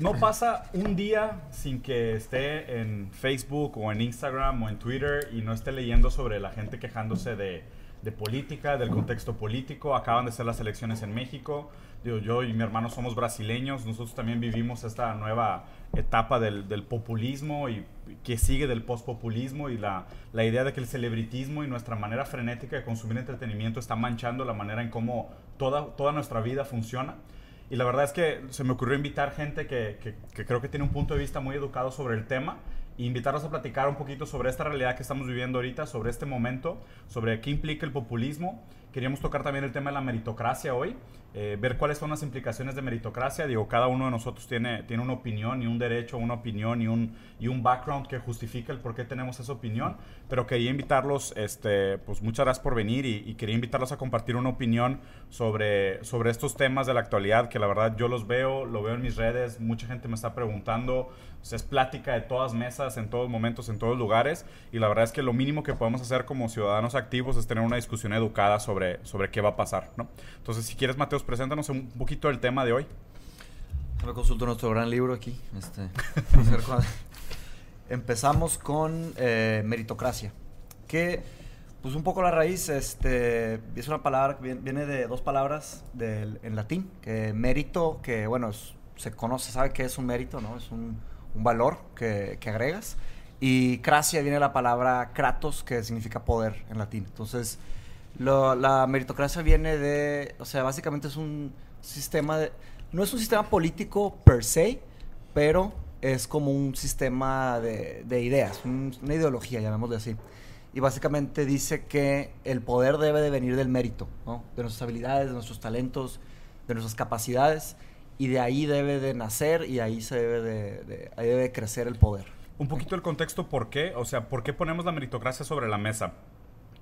no pasa un día sin que esté en Facebook o en Instagram o en Twitter y no esté leyendo sobre la gente quejándose de, de política, del contexto político. Acaban de ser las elecciones en México. Digo, yo y mi hermano somos brasileños. Nosotros también vivimos esta nueva etapa del, del populismo y que sigue del postpopulismo y la, la idea de que el celebritismo y nuestra manera frenética de consumir entretenimiento está manchando la manera en cómo toda, toda nuestra vida funciona. Y la verdad es que se me ocurrió invitar gente que, que, creo que tiene un punto de vista muy educado sobre el tema e invitarlos a platicar un poquito sobre esta realidad que estamos viviendo ahorita, sobre este momento, sobre qué implica el populismo. Queríamos tocar también el tema de la meritocracia hoy, eh, ver cuáles son las implicaciones de meritocracia. Digo, cada uno de nosotros tiene, tiene una opinión y un derecho, una opinión y un, y un background que justifica el por qué tenemos esa opinión. Pero quería invitarlos, este, pues muchas gracias por venir y, quería invitarlos a compartir una opinión sobre, sobre estos temas de la actualidad, que la verdad yo los veo, lo veo en mis redes, mucha gente me está preguntando. Es plática de todas mesas, en todos momentos, en todos lugares. Y la verdad es que lo mínimo que podemos hacer como ciudadanos activos es tener una discusión educada sobre, sobre qué va a pasar, ¿no? Entonces, si quieres, Mateos, preséntanos un poquito del tema de hoy. Me consulto nuestro gran libro aquí. Este, Empezamos con eh, meritocracia, que pues un poco la raíz este, es una palabra que viene de dos palabras del, en latín, que mérito, que bueno, es, se conoce, sabe que es un mérito, ¿no? Es un, un valor que, que, agregas. Y cracia viene de la palabra kratos, que significa poder en latín. Entonces, la meritocracia viene de, o sea, básicamente es un sistema de, no es un sistema político per se, pero es como un sistema de, de ideas, un, una ideología, llamémosle así. Y básicamente dice que el poder debe de venir del mérito, de nuestras habilidades, de nuestros talentos, de nuestras capacidades, y de ahí debe de nacer y ahí se debe de, de, ahí debe crecer el poder. Un poquito el contexto, ¿por qué? O sea, ¿por qué ponemos la meritocracia sobre la mesa?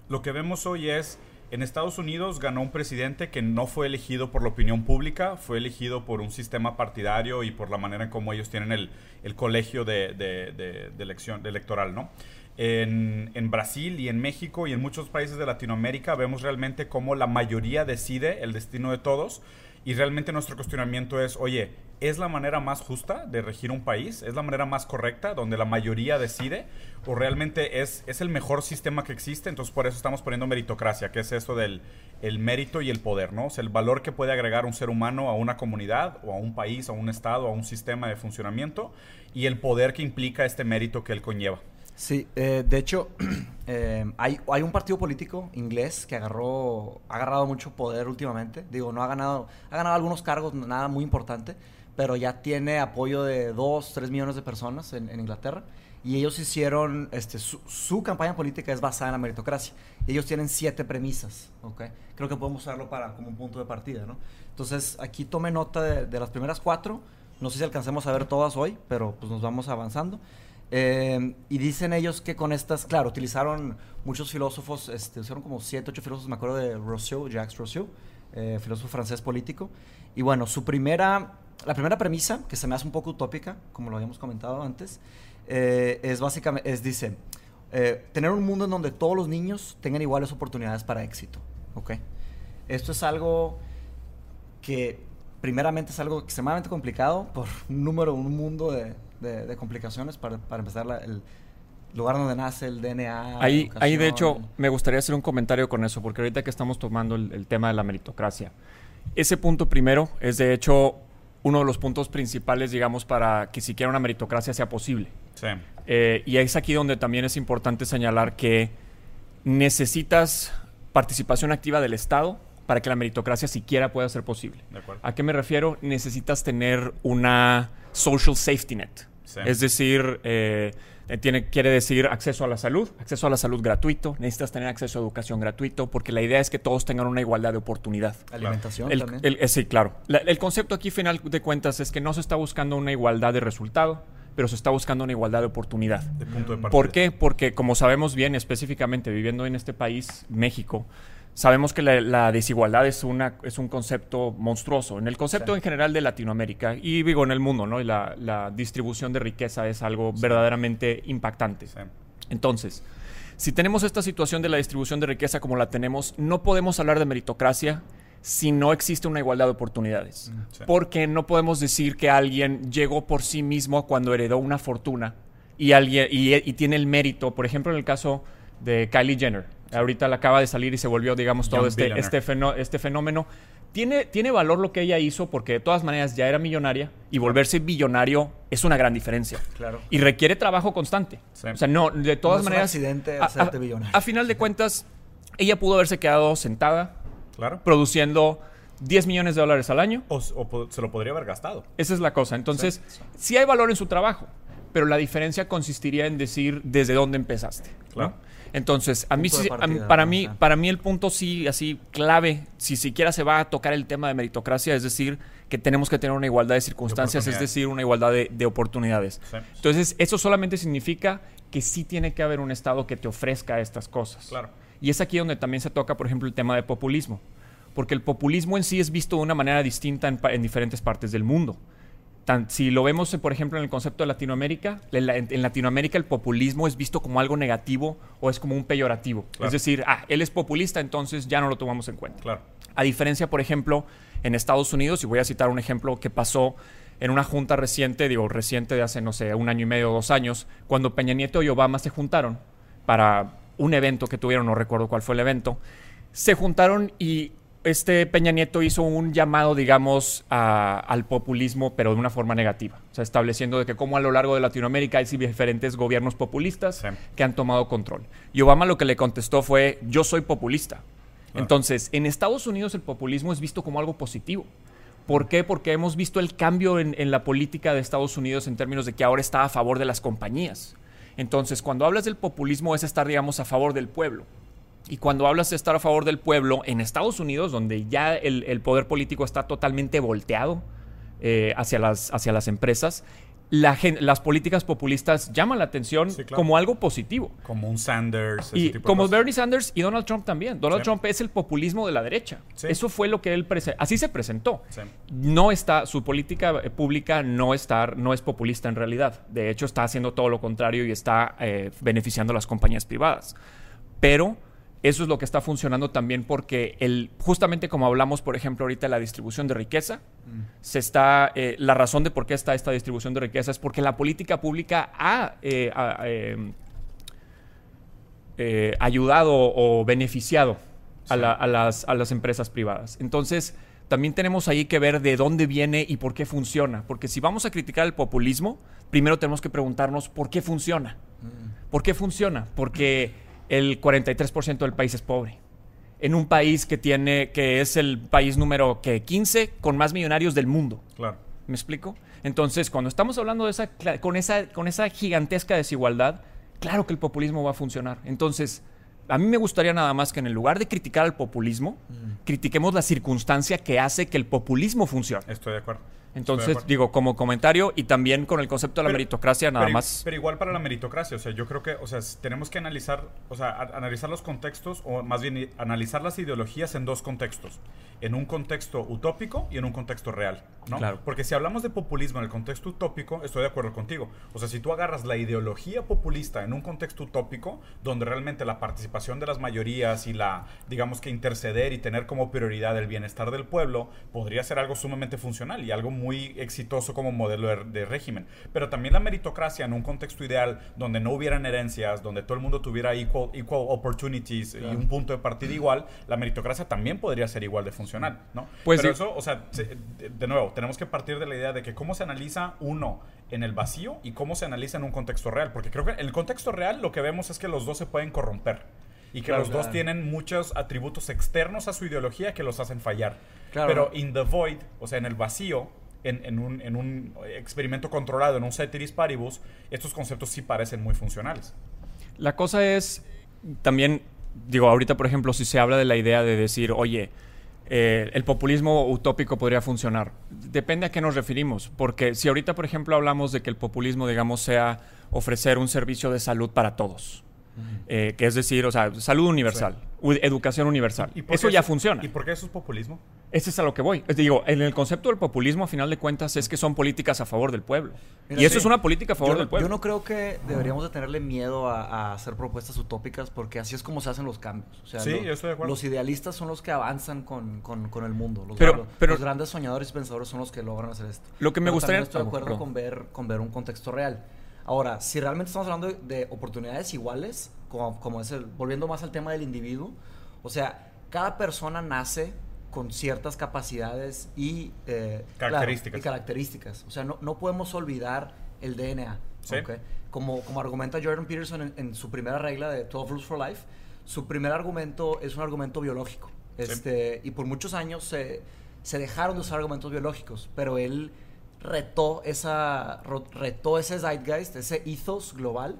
Lo que vemos hoy es, en Estados Unidos ganó un presidente que no fue elegido por la opinión pública, fue elegido por un sistema partidario y por la manera en cómo ellos tienen el, el colegio de, de, elección electoral, ¿no? En, en, Brasil y en México y en muchos países de Latinoamérica vemos realmente cómo la mayoría decide el destino de todos y realmente nuestro cuestionamiento es, oye, ¿es la manera más justa de regir un país? ¿Es la manera más correcta donde la mayoría decide? ¿O realmente es, es el mejor sistema que existe? Entonces por eso estamos poniendo meritocracia, que es esto del el mérito y el poder, ¿no? O sea, el valor que puede agregar un ser humano a una comunidad o a un país, a un estado, a un sistema de funcionamiento y el poder que implica este mérito que él conlleva. Sí, eh, de hecho, eh, hay, hay, un partido político inglés que agarró, ha agarrado mucho poder últimamente. Digo, no ha ganado, ha ganado algunos cargos, nada muy importante, pero ya tiene apoyo de 2, 3 millones de personas en, Inglaterra. Y ellos hicieron, este, su, su, campaña política es basada en la meritocracia. Ellos tienen siete premisas, ¿ok? Creo que podemos usarlo para, como un punto de partida, ¿no? Entonces, aquí tome nota de, de las primeras cuatro. No sé si alcancemos a ver todas hoy, pero pues nos vamos avanzando. Eh, y dicen ellos que con estas, claro, utilizaron muchos filósofos, este, usaron como siete, ocho filósofos, me acuerdo de Rousseau, Jacques Rousseau, eh, filósofo francés político. Y bueno, su primera, la primera premisa, que se me hace un poco utópica, como lo habíamos comentado antes, eh, es básicamente, es, dice, eh, tener un mundo en donde todos los niños tengan iguales oportunidades para éxito. ¿ok? Esto es algo que primeramente es algo extremadamente complicado por un número, un mundo de, de, de complicaciones para, para empezar la, el lugar donde nace el DNA. Ahí, ahí, de hecho, me gustaría hacer un comentario con eso, porque ahorita que estamos tomando el, el, tema de la meritocracia, ese punto primero es de hecho uno de los puntos principales, digamos, para que siquiera una meritocracia sea posible. Sí. Eh, y es aquí donde también es importante señalar que necesitas participación activa del Estado para que la meritocracia siquiera pueda ser posible. ¿A qué me refiero? Necesitas tener una social safety net. Sí. Es decir, eh, tiene, quiere decir acceso a la salud, acceso a la salud gratuito, necesitas tener acceso a educación gratuito, porque la idea es que todos tengan una igualdad de oportunidad. Alimentación el, también. El, el, sí, claro. La, el concepto aquí, final de cuentas, es que no se está buscando una igualdad de resultado, pero se está buscando una igualdad de oportunidad. De punto de partida. ¿Por qué? Porque, como sabemos bien, específicamente viviendo en este país, México, sabemos que la, la, desigualdad es, una, es un concepto monstruoso. En el concepto sí. en general de Latinoamérica y digo en el mundo, ¿no? Y la, la distribución de riqueza es algo sí. verdaderamente impactante. Sí. Entonces, si tenemos esta situación de la distribución de riqueza como la tenemos, no podemos hablar de meritocracia si no existe una igualdad de oportunidades. Porque no podemos decir que alguien llegó por sí mismo cuando heredó una fortuna y, alguien, y, tiene el mérito, por ejemplo, en el caso de Kylie Jenner. Ahorita le acaba de salir y se volvió, digamos, todo este, este, este, fenómeno. Tiene, tiene valor lo que ella hizo porque de todas maneras ya era millonaria y volverse billonario es una gran diferencia. Claro. Y requiere trabajo constante. O sea, no, de todas maneras. Es un accidente a, billonario. a final de cuentas, ella pudo haberse quedado sentada Claro. produciendo 10 millones de dólares al año. O, se lo podría haber gastado. Esa es la cosa. Entonces, sí, hay valor en su trabajo, pero la diferencia consistiría en decir desde dónde empezaste. Claro. Entonces, a mí, para, mí para mí el punto sí, así clave, si siquiera se va a tocar el tema de meritocracia, es decir, que tenemos que tener una igualdad de circunstancias, es decir, una igualdad de, oportunidades. Entonces, eso solamente significa que sí tiene que haber un Estado que te ofrezca estas cosas. Claro. Y es aquí donde también se toca, por ejemplo, el tema de populismo. Porque el populismo en sí es visto de una manera distinta en, diferentes partes del mundo. Si lo vemos, por ejemplo, en el concepto de Latinoamérica, en, Latinoamérica el populismo es visto como algo negativo o es como un peyorativo. Es decir, ah, él es populista, entonces ya no lo tomamos en cuenta. Claro. A diferencia, por ejemplo, en Estados Unidos, y voy a citar un ejemplo que pasó en una junta reciente, digo reciente de hace, no sé, un año y medio o dos años, cuando Peña Nieto y Obama se juntaron para un evento que tuvieron, no recuerdo cuál fue el evento, se juntaron y este Peña Nieto hizo un llamado, digamos, al populismo, pero de una forma negativa. O sea, estableciendo de que como a lo largo de Latinoamérica hay diferentes gobiernos populistas que han tomado control. Y Obama lo que le contestó fue, yo soy populista. Entonces, en Estados Unidos el populismo es visto como algo positivo. ¿Por qué? Porque hemos visto el cambio en, en la política de Estados Unidos en términos de que ahora está a favor de las compañías. Entonces, cuando hablas del populismo es estar, digamos, a favor del pueblo. Y cuando hablas de estar a favor del pueblo, en Estados Unidos, donde ya el, poder político está totalmente volteado eh, hacia, las, hacia las empresas, las políticas populistas llaman la atención como algo positivo. Como un Sanders. y como Bernie Sanders y Donald Trump también. Donald Trump es el populismo de la derecha. Eso fue lo que él así se presentó. No está su política eh, pública no está no es populista en realidad. De hecho está haciendo todo lo contrario y está eh, beneficiando a las compañías privadas. Pero eso es lo que está funcionando también porque el, justamente como hablamos, por ejemplo, ahorita de la distribución de riqueza, mm. se está, eh, la razón de por qué está esta distribución de riqueza es porque la política pública ha, eh, eh, ayudado o beneficiado a, las, a las empresas privadas. Entonces, también tenemos ahí que ver de dónde viene y por qué funciona. Porque si vamos a criticar el populismo, primero tenemos que preguntarnos por qué funciona. Mm. ¿Por qué funciona? Porque el 43% del país es pobre. En un país que tiene, que es el país número que 15 con más millonarios del mundo. Claro. ¿Me explico? Entonces, cuando estamos hablando de esa, con esa, con esa gigantesca desigualdad, claro que el populismo va a funcionar. Entonces, a mí me gustaría nada más que en el lugar de criticar al populismo, mm. critiquemos la circunstancia que hace que el populismo funcione. Estoy de acuerdo. Entonces, digo, como comentario y también con el concepto de la meritocracia, nada más. Pero igual para la meritocracia, o sea, yo creo que, o sea, tenemos que analizar, o sea, analizar los contextos, o más bien analizar las ideologías en dos contextos. En un contexto utópico y en un contexto real, ¿no? Claro. Porque si hablamos de populismo en el contexto utópico, estoy de acuerdo contigo. O sea, si tú agarras la ideología populista en un contexto utópico, donde realmente la participación de las mayorías y la, digamos que interceder y tener como prioridad el bienestar del pueblo, podría ser algo sumamente funcional y algo muy exitoso como modelo de, régimen. Pero también la meritocracia en un contexto ideal donde no hubieran herencias, donde todo el mundo tuviera equal, equal opportunities y un punto de partida igual, la meritocracia también podría ser igual de funcional, ¿no? Pues Pero eso, o sea, de nuevo, tenemos que partir de la idea de que cómo se analiza uno en el vacío y cómo se analiza en un contexto real. Porque creo que en el contexto real lo que vemos es que los dos se pueden corromper y que los dos tienen muchos atributos externos a su ideología que los hacen fallar. Pero in the void, o sea, en el vacío, en, un, experimento controlado, en un ceteris paribus, estos conceptos sí parecen muy funcionales. La cosa es, también, digo, ahorita, por ejemplo, si se habla de la idea de decir, oye, eh, el populismo utópico podría funcionar. Depende a qué nos referimos, porque si ahorita, por ejemplo, hablamos de que el populismo, digamos, sea ofrecer un servicio de salud para todos, eh, que es decir, o sea, salud universal, educación universal. eso ya funciona. ¿Y por qué eso es populismo? Ese es a lo que voy. Digo, en el concepto del populismo, a final de cuentas, es que son políticas a favor del pueblo. y eso es una política a favor del pueblo. Yo no creo que deberíamos de tenerle miedo a, hacer propuestas utópicas porque así es como se hacen los cambios. sí, yo estoy de acuerdo. Los idealistas son los que avanzan con, el mundo. Los, pero, los grandes soñadores y pensadores son los que logran hacer esto. Lo que me gustaría... estoy de acuerdo con, ver, con ver un contexto real. Ahora, si realmente estamos hablando de, oportunidades iguales, como, como es el... Volviendo más al tema del individuo, o sea, cada persona nace con ciertas capacidades y, eh, características. y características. O sea, no, no podemos olvidar el DNA. Como, como argumenta Jordan Peterson en, su primera regla de 12 Rules for Life, su primer argumento es un argumento biológico. Este, Y por muchos años se, se dejaron de usar argumentos biológicos, pero él retó, esa, retó ese zeitgeist, ese ethos global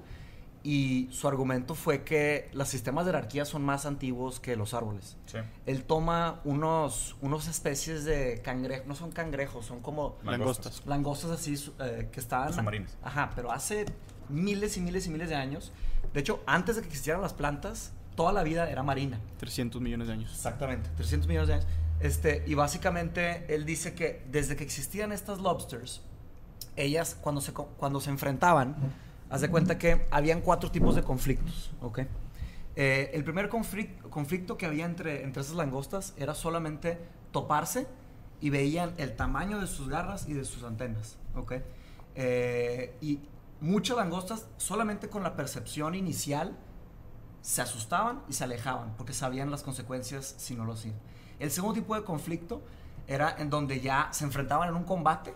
y su argumento fue que los sistemas de jerarquía son más antiguos que los árboles. Él toma unos, unos especies de cangrejos, no son cangrejos, son como... Langostas. Langostas así eh, que estaban... Submarinas. Ajá, pero hace miles y miles y miles de años. De hecho, antes de que existieran las plantas, toda la vida era marina. 300 millones de años. Exactamente, 300 millones de años. Este, y básicamente él dice que desde que existían estas lobsters, ellas cuando se, cuando se enfrentaban... Haz de cuenta que habían cuatro tipos de conflictos, ¿ok? Eh, el primer conflicto, que había entre, entre esas langostas era solamente toparse y veían el tamaño de sus garras y de sus antenas, ¿ok? Eh, y muchas langostas solamente con la percepción inicial se asustaban y se alejaban porque sabían las consecuencias si no lo hacían. El segundo tipo de conflicto era en donde ya se enfrentaban en un combate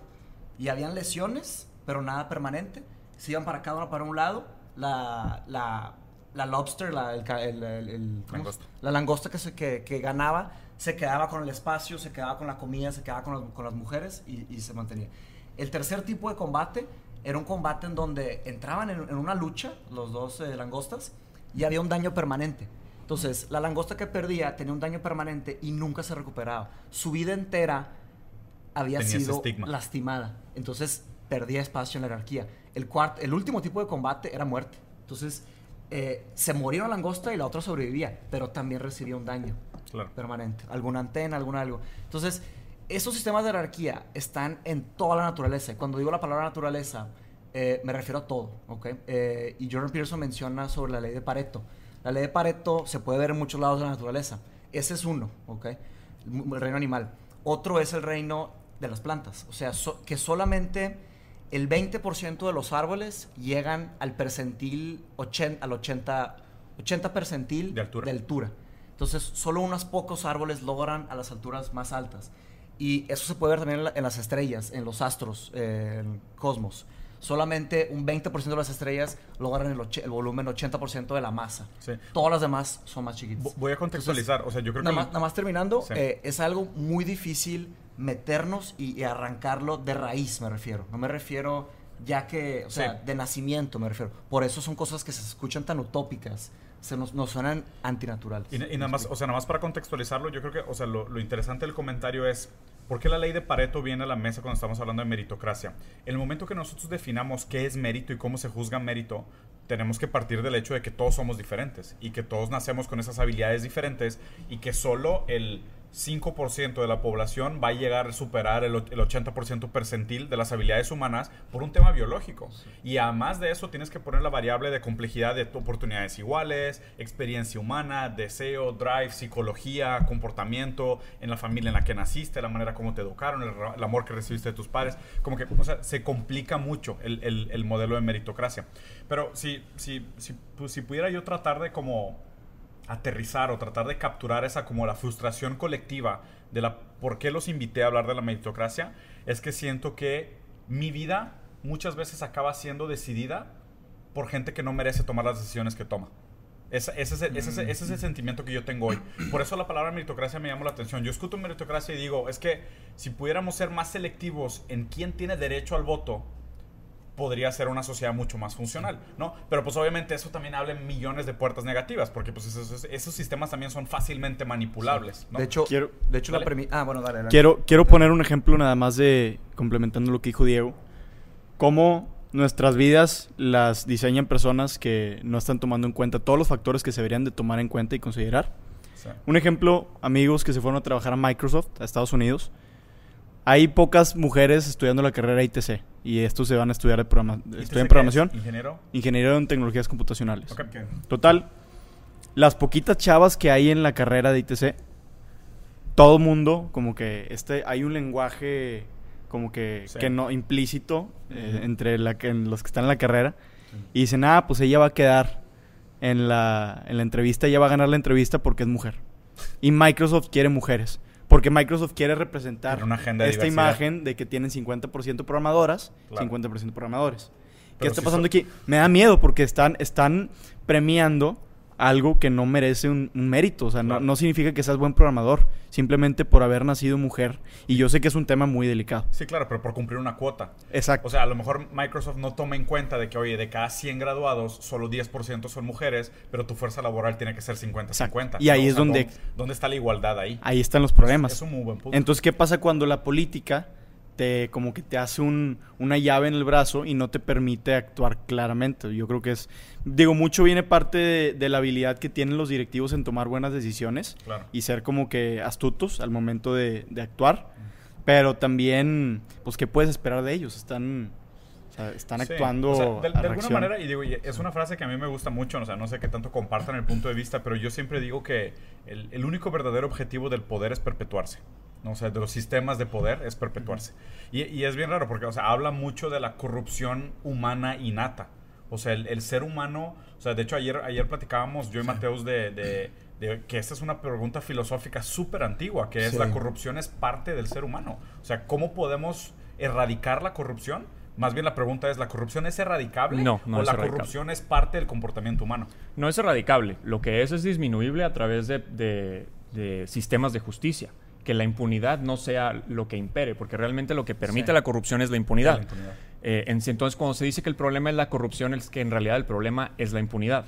y habían lesiones, pero nada permanente se iban para cada uno para un lado. La, la, la lobster, la, el, langosta. la langosta que, se, que, que, ganaba, se quedaba con el espacio, se quedaba con la comida, se quedaba con, con las mujeres y, y, se mantenía. El tercer tipo de combate era un combate en donde entraban en, en una lucha los dos eh, langostas y había un daño permanente. Entonces, la langosta que perdía tenía un daño permanente y nunca se recuperaba. Su vida entera había sido lastimada. Entonces, perdía espacio en la jerarquía. El, cuarto, el último tipo de combate era muerte. Entonces, eh, se moría una langosta y la otra sobrevivía, pero también recibía un daño permanente. Alguna antena, algún algo. Entonces, esos sistemas de jerarquía están en toda la naturaleza. Cuando digo la palabra naturaleza, eh, me refiero a todo. ¿okay? Eh, y Jordan Peterson menciona sobre la ley de Pareto. La ley de Pareto se puede ver en muchos lados de la naturaleza. Ese es uno, ¿ok? El reino animal. Otro es el reino de las plantas. O sea, que solamente el 20% de los árboles llegan al percentil, al 80, 80 percentil de altura. de altura. Entonces, solo unos pocos árboles logran a las alturas más altas. Y eso se puede ver también en, las estrellas, en los astros, en el cosmos. Solamente un 20% de las estrellas logran el, volumen 80% de la masa. Todas las demás son más chiquitas. Voy a contextualizar. o sea, yo creo nada Más, nada más terminando, eh, es algo muy difícil meternos y, arrancarlo de raíz, me refiero. No me refiero ya que, o sea, de nacimiento me refiero. Por eso son cosas que se escuchan tan utópicas, se nos, nos suenan antinaturales. Y, nada más, o sea, nada más para contextualizarlo, yo creo que, o sea, lo, lo, interesante del comentario es, ¿por qué la ley de Pareto viene a la mesa cuando estamos hablando de meritocracia? El momento que nosotros definamos qué es mérito y cómo se juzga mérito, tenemos que partir del hecho de que todos somos diferentes y que todos nacemos con esas habilidades diferentes y que solo el 5% de la población va a llegar a superar el, 80% percentil de las habilidades humanas por un tema biológico. Y además de eso tienes que poner la variable de complejidad de oportunidades iguales, experiencia humana, deseo, drive, psicología, comportamiento, en la familia en la que naciste, la manera como te educaron, el, amor que recibiste de tus padres. Como que se complica mucho el, modelo de meritocracia. Pero si, si, si, pues, si pudiera yo tratar de como aterrizar o tratar de capturar esa como la frustración colectiva de la por qué los invité a hablar de la meritocracia es que siento que mi vida muchas veces acaba siendo decidida por gente que no merece tomar las decisiones que toma. Ese, ese, ese, es el sentimiento que yo tengo hoy. Por eso la palabra meritocracia me llama la atención. Yo escucho meritocracia y digo, es que si pudiéramos ser más selectivos en quién tiene derecho al voto, podría ser una sociedad mucho más funcional, ¿no? Pero pues obviamente eso también abre millones de puertas negativas, porque pues esos, sistemas también son fácilmente manipulables, De hecho, quiero, de hecho la. Ah, bueno, dale, Quiero, quiero poner un ejemplo nada más de, complementando lo que dijo Diego, cómo nuestras vidas las diseñan personas que no están tomando en cuenta todos los factores que se deberían de tomar en cuenta y considerar. Un ejemplo, amigos que se fueron a trabajar a Microsoft, a Estados Unidos. Hay pocas mujeres estudiando la carrera ITC y estos se van a estudiar de programa estudian programación. ¿Ingeniero? Ingeniero en tecnologías computacionales. Total, las poquitas chavas que hay en la carrera de ITC, todo mundo, como que este, hay un lenguaje como que, que no implícito eh, entre la que, los que están en la carrera y dicen, ah, pues ella va a quedar en la, en la entrevista, ella va a ganar la entrevista porque es mujer. Y Microsoft quiere mujeres. Porque Microsoft quiere representar una agenda esta imagen de que tienen 50% programadoras, 50% programadores. ¿Qué está pasando aquí? Me da miedo porque están, están premiando algo que no merece un, mérito. O sea, no, significa que seas buen programador, simplemente por haber nacido mujer. Y yo sé que es un tema muy delicado. Sí, claro, pero por cumplir una cuota. Exacto. O sea, a lo mejor Microsoft no toma en cuenta de que, oye, de cada 100 graduados, solo 10% son mujeres, pero tu fuerza laboral tiene que ser 50-50. Y ahí es donde... ¿Dónde está la igualdad ahí? Ahí están los problemas. Es, un muy buen punto. Entonces, ¿qué pasa cuando la política te como que te hace un, una llave en el brazo y no te permite actuar claramente. Yo creo que es, digo, mucho viene parte de, la habilidad que tienen los directivos en tomar buenas decisiones y ser como que astutos al momento de, actuar, pero también, pues, ¿qué puedes esperar de ellos? Están... están actuando. de, alguna manera, y digo, es una frase que a mí me gusta mucho, o sea, no sé qué tanto compartan el punto de vista, pero yo siempre digo que el, el único verdadero objetivo del poder es perpetuarse. O sea, de los sistemas de poder es perpetuarse. Y, es bien raro porque, o sea, habla mucho de la corrupción humana innata. O sea, el, ser humano, o sea, de hecho ayer, ayer platicábamos yo y Mateus de, que esta es una pregunta filosófica súper antigua, que es la corrupción es parte del ser humano. O sea, ¿cómo podemos erradicar la corrupción? Más bien la pregunta es, ¿la corrupción es erradicable? No, no ¿O es la corrupción es parte del comportamiento humano? No es erradicable. Lo que es es disminuible a través de, de sistemas de justicia que la impunidad no sea lo que impere, porque realmente lo que permite la corrupción es la impunidad. Eh, entonces, cuando se dice que el problema es la corrupción, es que en realidad el problema es la impunidad.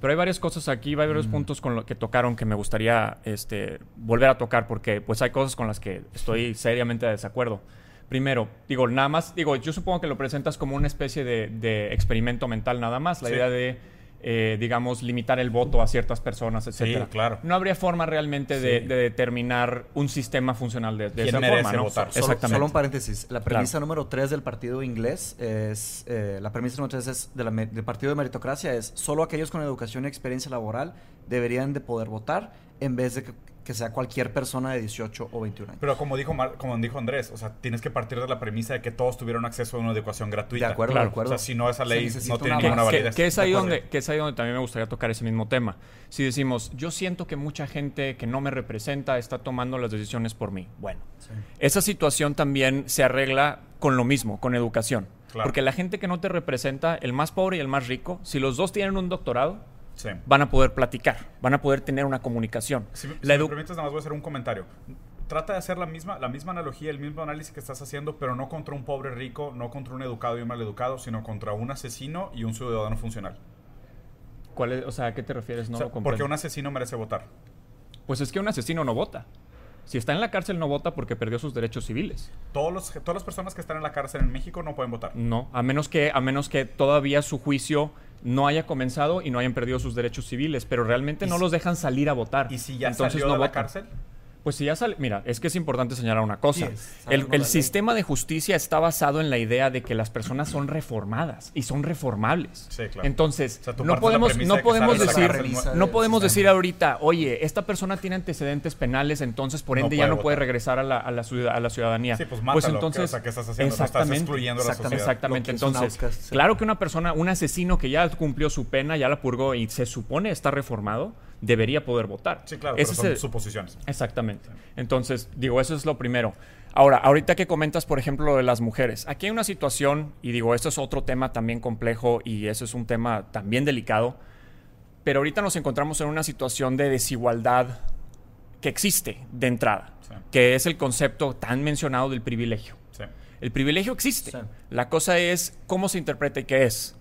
Pero hay varias cosas aquí, hay varios mm. puntos con lo que tocaron que me gustaría este, volver a tocar, porque pues hay cosas con las que estoy seriamente de desacuerdo. Primero, digo, nada más, digo, yo supongo que lo presentas como una especie de, experimento mental nada más, la idea de eh, digamos, limitar el voto a ciertas personas, etcétera. claro. No habría forma realmente de, determinar un sistema funcional de, de esa forma, ¿no? Votar? Exactamente. Solo, un paréntesis. La premisa número 3 del partido inglés es... Eh, la premisa número 3 es de del partido de meritocracia es solo aquellos con educación y experiencia laboral deberían de poder votar en vez de que que sea cualquier persona de 18 o 21 años. Pero como dijo, como dijo Andrés, o sea, tienes que partir de la premisa de que todos tuvieran acceso a una educación gratuita. De acuerdo, de acuerdo. O sea, si no, esa ley no tiene ninguna validez. Que, es ahí donde, que es ahí donde también me gustaría tocar ese mismo tema. Si decimos, yo siento que mucha gente que no me representa está tomando las decisiones por mí. Bueno, esa situación también se arregla con lo mismo, con educación. Porque la gente que no te representa, el más pobre y el más rico, si los dos tienen un doctorado, van a poder platicar, van a poder tener una comunicación. Si, la me permites, nada más voy a hacer un comentario. Trata de hacer la misma, la misma analogía, el mismo análisis que estás haciendo, pero no contra un pobre rico, no contra un educado y un mal educado, sino contra un asesino y un ciudadano funcional. ¿Cuál es, o sea, ¿a qué te refieres? No porque un asesino merece votar. Pues es que un asesino no vota. Si está en la cárcel no vota porque perdió sus derechos civiles. Todos los, todas las personas que están en la cárcel en México no pueden votar. No, a menos que, a menos que todavía su juicio no haya comenzado y no hayan perdido sus derechos civiles, pero realmente no los dejan salir a votar. ¿Y si ya Entonces salió de la cárcel? Pues si ya sale, mira, es que es importante señalar una cosa. el, sistema de justicia está basado en la idea de que las personas son reformadas y son reformables. Sí, claro. Entonces, no podemos, no podemos decir, no podemos decir ahorita, oye, esta persona tiene antecedentes penales, entonces por ende ya no puede regresar a la, a la, ciudadanía. Sí, pues, mátalo, pues entonces, ¿qué estás haciendo? Exactamente, estás excluyendo la sociedad. Exactamente. Entonces, claro que una persona, un asesino que ya cumplió su pena, ya la purgó y se supone está reformado debería poder votar. Sí, claro, pero son suposiciones. Exactamente. Entonces, digo, eso es lo primero. Ahora, ahorita que comentas, por ejemplo, lo de las mujeres, aquí hay una situación, y digo, esto es otro tema también complejo y eso es un tema también delicado, pero ahorita nos encontramos en una situación de desigualdad que existe de entrada, que es el concepto tan mencionado del privilegio. El privilegio existe. La cosa es cómo se interpreta y qué es.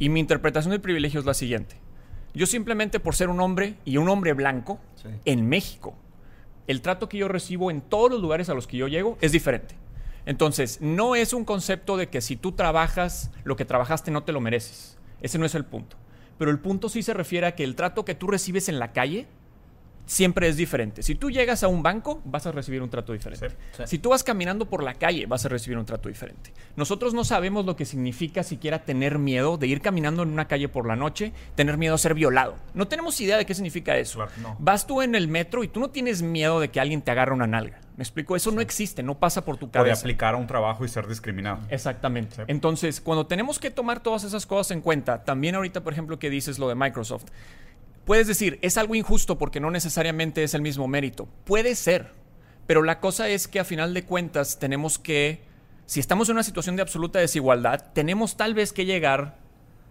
Y mi interpretación del privilegio es la siguiente. Yo simplemente por ser un hombre y un hombre blanco en México, el trato que yo recibo en todos los lugares a los que yo llego es diferente. Entonces, no es un concepto de que si tú trabajas, lo que trabajaste no te lo mereces. Ese no es el punto. Pero el punto sí se refiere a que el trato que tú recibes en la calle siempre es diferente. Si tú llegas a un banco, vas a recibir un trato diferente. Si tú vas caminando por la calle, vas a recibir un trato diferente. Nosotros no sabemos lo que significa siquiera tener miedo de ir caminando en una calle por la noche, tener miedo a ser violado. No tenemos idea de qué significa eso. Vas tú en el metro y tú no tienes miedo de que alguien te agarre una nalga. Me explico, eso no existe, no pasa por tu cabeza. O de aplicar a un trabajo y ser discriminado. Exactamente. Entonces, cuando tenemos que tomar todas esas cosas en cuenta, también ahorita, por ejemplo, que dices lo de Microsoft, Puedes decir, es algo injusto porque no necesariamente es el mismo mérito. Puede ser, pero la cosa es que a final de cuentas tenemos que, si estamos en una situación de absoluta desigualdad, tenemos tal vez que llegar,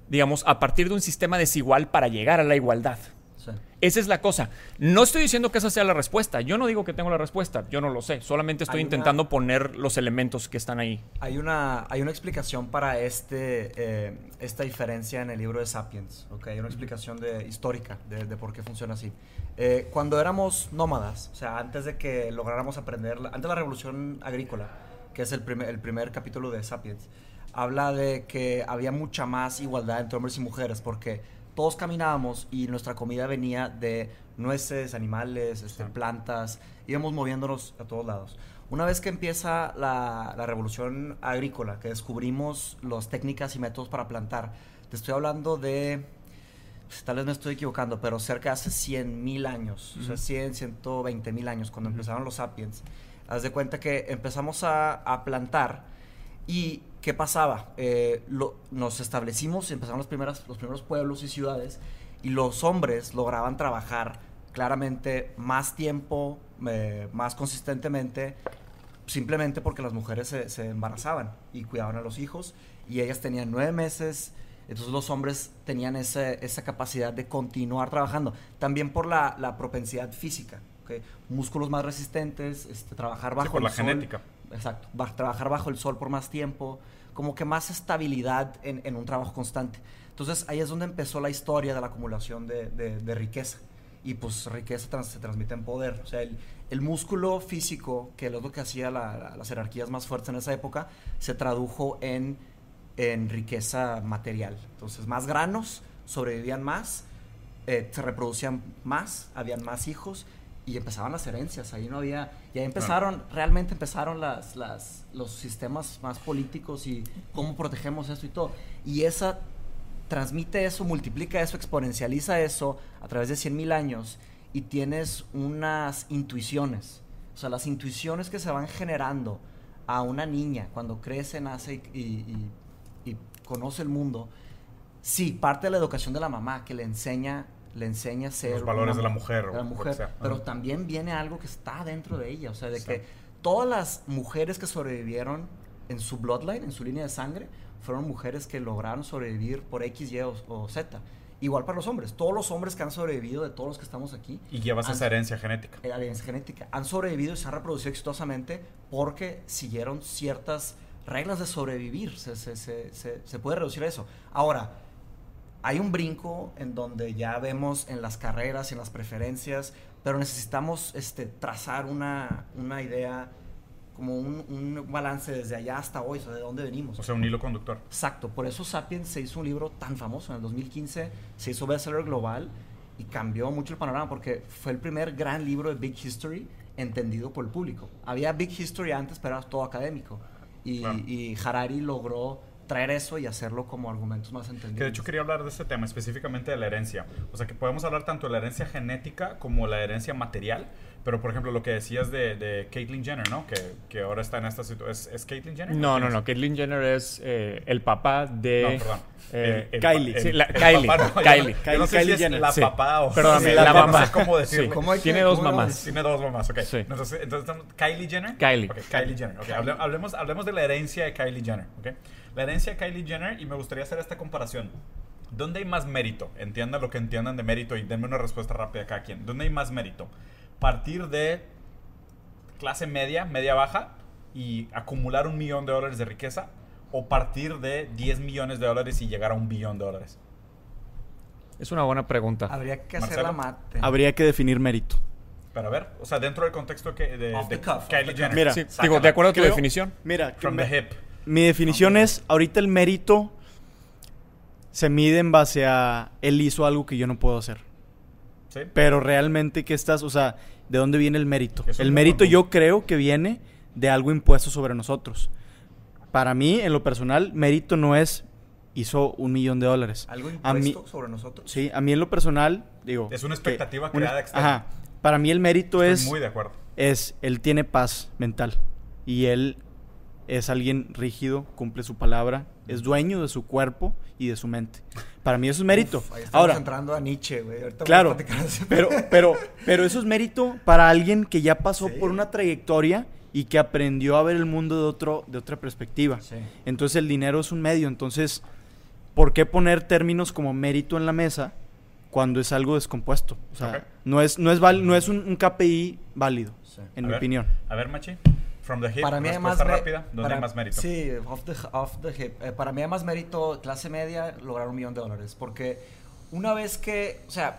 digamos, a partir de un sistema desigual para llegar a la igualdad. Esa es la cosa. No estoy diciendo que esa sea la respuesta. Yo no digo que tengo la respuesta. Yo no lo sé. Solamente estoy intentando poner los elementos que están ahí. Hay una, hay una explicación para este, eh, esta diferencia en el libro de Sapiens. ¿okay? Hay una explicación de, histórica de, por qué funciona así. Eh, cuando éramos nómadas, o sea, antes de que lográramos aprender, antes de la revolución agrícola, que es el primer, el primer capítulo de Sapiens, habla de que había mucha más igualdad entre hombres y mujeres porque todos caminábamos y nuestra comida venía de nueces, animales, este, plantas, íbamos moviéndonos a todos lados. Una vez que empieza la, revolución agrícola, que descubrimos las técnicas y métodos para plantar, te estoy hablando de, pues, tal vez me estoy equivocando, pero cerca de hace 100 mil años, o sea, 100, 120 mil años, cuando empezaron los sapiens. Haz de cuenta que empezamos a, a plantar y ¿qué pasaba? Eh, nos establecimos, empezaron los, primeros, los primeros pueblos y ciudades y los hombres lograban trabajar claramente más tiempo, eh, más consistentemente, simplemente porque las mujeres se, embarazaban y cuidaban a los hijos y ellas tenían nueve meses, entonces los hombres tenían esa capacidad de continuar trabajando, también por la, propensidad física, músculos más resistentes, este, trabajar bajo por la genética exacto, trabajar bajo el sol por más tiempo, como que más estabilidad en, un trabajo constante. Entonces ahí es donde empezó la historia de la acumulación de, riqueza. Y pues riqueza se transmite en poder. O sea, el, músculo físico, que es lo que hacía las jerarquías más fuertes en esa época, se tradujo en, en riqueza material. Entonces, más granos, sobrevivían más, eh, se reproducían más, habían más hijos y empezaban las herencias, ahí no había, y ahí empezaron, realmente empezaron las, las, los sistemas más políticos y cómo protegemos esto y todo. Y esa transmite eso, multiplica eso, exponencializa eso a través de 100 mil años y tienes unas intuiciones, o sea, las intuiciones que se van generando a una niña cuando crece, nace y, y, y conoce el mundo, sí, parte de la educación de la mamá que le enseña le enseña a ser... Los valores de la mujer. la mujer pero también viene algo que está dentro de ella, o sea, de que todas las mujeres que sobrevivieron en su bloodline, en su línea de sangre, fueron mujeres que lograron sobrevivir por X, Y o, Z. Igual para los hombres. Todos los hombres que han sobrevivido, de todos los que estamos aquí. Y llevas esa herencia genética. La herencia genética. Han sobrevivido y se han reproducido exitosamente porque siguieron ciertas reglas de sobrevivir. Se, se, se, se puede reducir a eso. Ahora, hay un brinco en donde ya vemos en las carreras y en las preferencias, pero necesitamos este, trazar una, una idea, como un, un, balance desde allá hasta hoy, o sea, de dónde venimos. O sea, un hilo conductor. Exacto, por eso Sapiens se hizo un libro tan famoso. En el 2015 se hizo bestseller global y cambió mucho el panorama porque fue el primer gran libro de Big History entendido por el público. Había Big History antes, pero era todo académico. Y, y Harari logró traer eso y hacerlo como argumentos más entendidos. Que de hecho quería hablar de este tema, específicamente de la herencia. O sea, que podemos hablar tanto de la herencia genética como la herencia material. Pero, por ejemplo, lo que decías de, de Caitlyn Jenner, ¿no? Que, que, ahora está en esta situación. ¿Es, ¿Es, Caitlyn Jenner? No, no, no. Caitlyn Jenner es eh, el papá de... No, perdón. Eh, Kylie. sí, la, Kylie. Papá, Kylie. Kylie. no sé Kylie si Jenner. la papá o... Perdóname, la, mamá. No sé cómo decirlo. ¿Cómo Tiene dos mamás. Tiene dos mamás, ok. Sí. Entonces, entonces, ¿Kylie Jenner? Kylie. Okay, Kylie Jenner. Okay. Hablemos, hablemos de la herencia de Kylie Jenner, ¿ok? La herencia de Kylie Jenner, y me gustaría hacer esta comparación. ¿Dónde hay más mérito? Entiendan lo que entiendan de mérito y denme una respuesta rápida a cada quien. ¿Dónde hay más mérito? Partir de clase media, media baja, y acumular un millón de dólares de riqueza, o partir de 10 millones de dólares y llegar a un billón de dólares? Es una buena pregunta. Habría que hacer la mate. Habría que definir mérito. Pero a ver, o sea, dentro del contexto que de, de Kylie Jenner. Mira, digo, de acuerdo a tu definición. Mira, From the hip. Mi definición es, ahorita el mérito se mide en base a él hizo algo que yo no puedo hacer. Pero realmente, ¿qué estás? O sea, ¿de dónde viene el mérito? el mérito yo creo que viene de algo impuesto sobre nosotros. Para mí, en lo personal, mérito no es hizo un millón de dólares. ¿Algo impuesto sobre nosotros? Sí, a mí en lo personal, digo... Es una expectativa creada externa. Ajá. Para mí el mérito es... Muy de acuerdo. Es, él tiene paz mental. Y él es alguien rígido, cumple su palabra, es dueño de su cuerpo y de su mente. Para mí eso es mérito. ahí Ahora entrando a Nietzsche, güey. claro, pero, pero, pero eso es mérito para alguien que ya pasó por una trayectoria y que aprendió a ver el mundo de otro, de otra perspectiva. Entonces el dinero es un medio. Entonces, ¿por qué poner términos como mérito en la mesa cuando es algo descompuesto? O sea, no es, no es, no es un, KPI válido, en mi opinión. A ver, Machi para mí hay más rápida, ¿dónde hay más mérito? Sí, off the, off the hip. Eh, para mí hay más mérito, clase media, lograr un millón de dólares. Porque una vez que, o sea,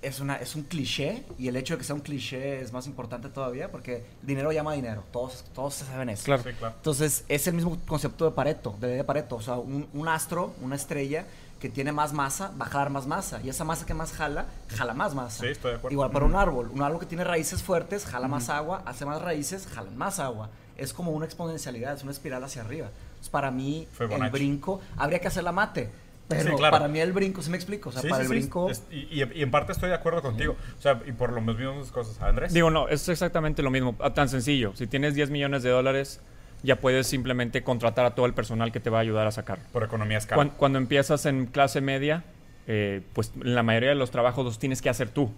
es, una, es un cliché y el hecho de que sea un cliché es más importante todavía porque dinero llama dinero. Todos, todos se saben eso. Claro. Entonces, es el mismo concepto de Pareto, de, Pareto. O sea, un, un astro, una estrella que tiene más masa va a jalar más masa. Y esa masa que más jala, jala más masa. Sí, estoy de acuerdo. Igual para un árbol. Un árbol que tiene raíces fuertes, jala más agua, hace más raíces, jala más agua. Es como una exponencialidad, es una espiral hacia arriba. Entonces, para mí, el brinco, habría que hacer la mate. Pero para mí el brinco, ¿sí me explico? O sea, para el brinco... y, y, en parte estoy de acuerdo contigo. O sea, y por lo mismas cosas. Andrés. Digo, no, es exactamente lo mismo. Ah, tan sencillo. Si tienes 10 millones de dólares ya puedes simplemente contratar a todo el personal que te va a ayudar a sacar. Por economía escala. Cuando, cuando empiezas en clase media, eh, pues la mayoría de los trabajos los tienes que hacer tú.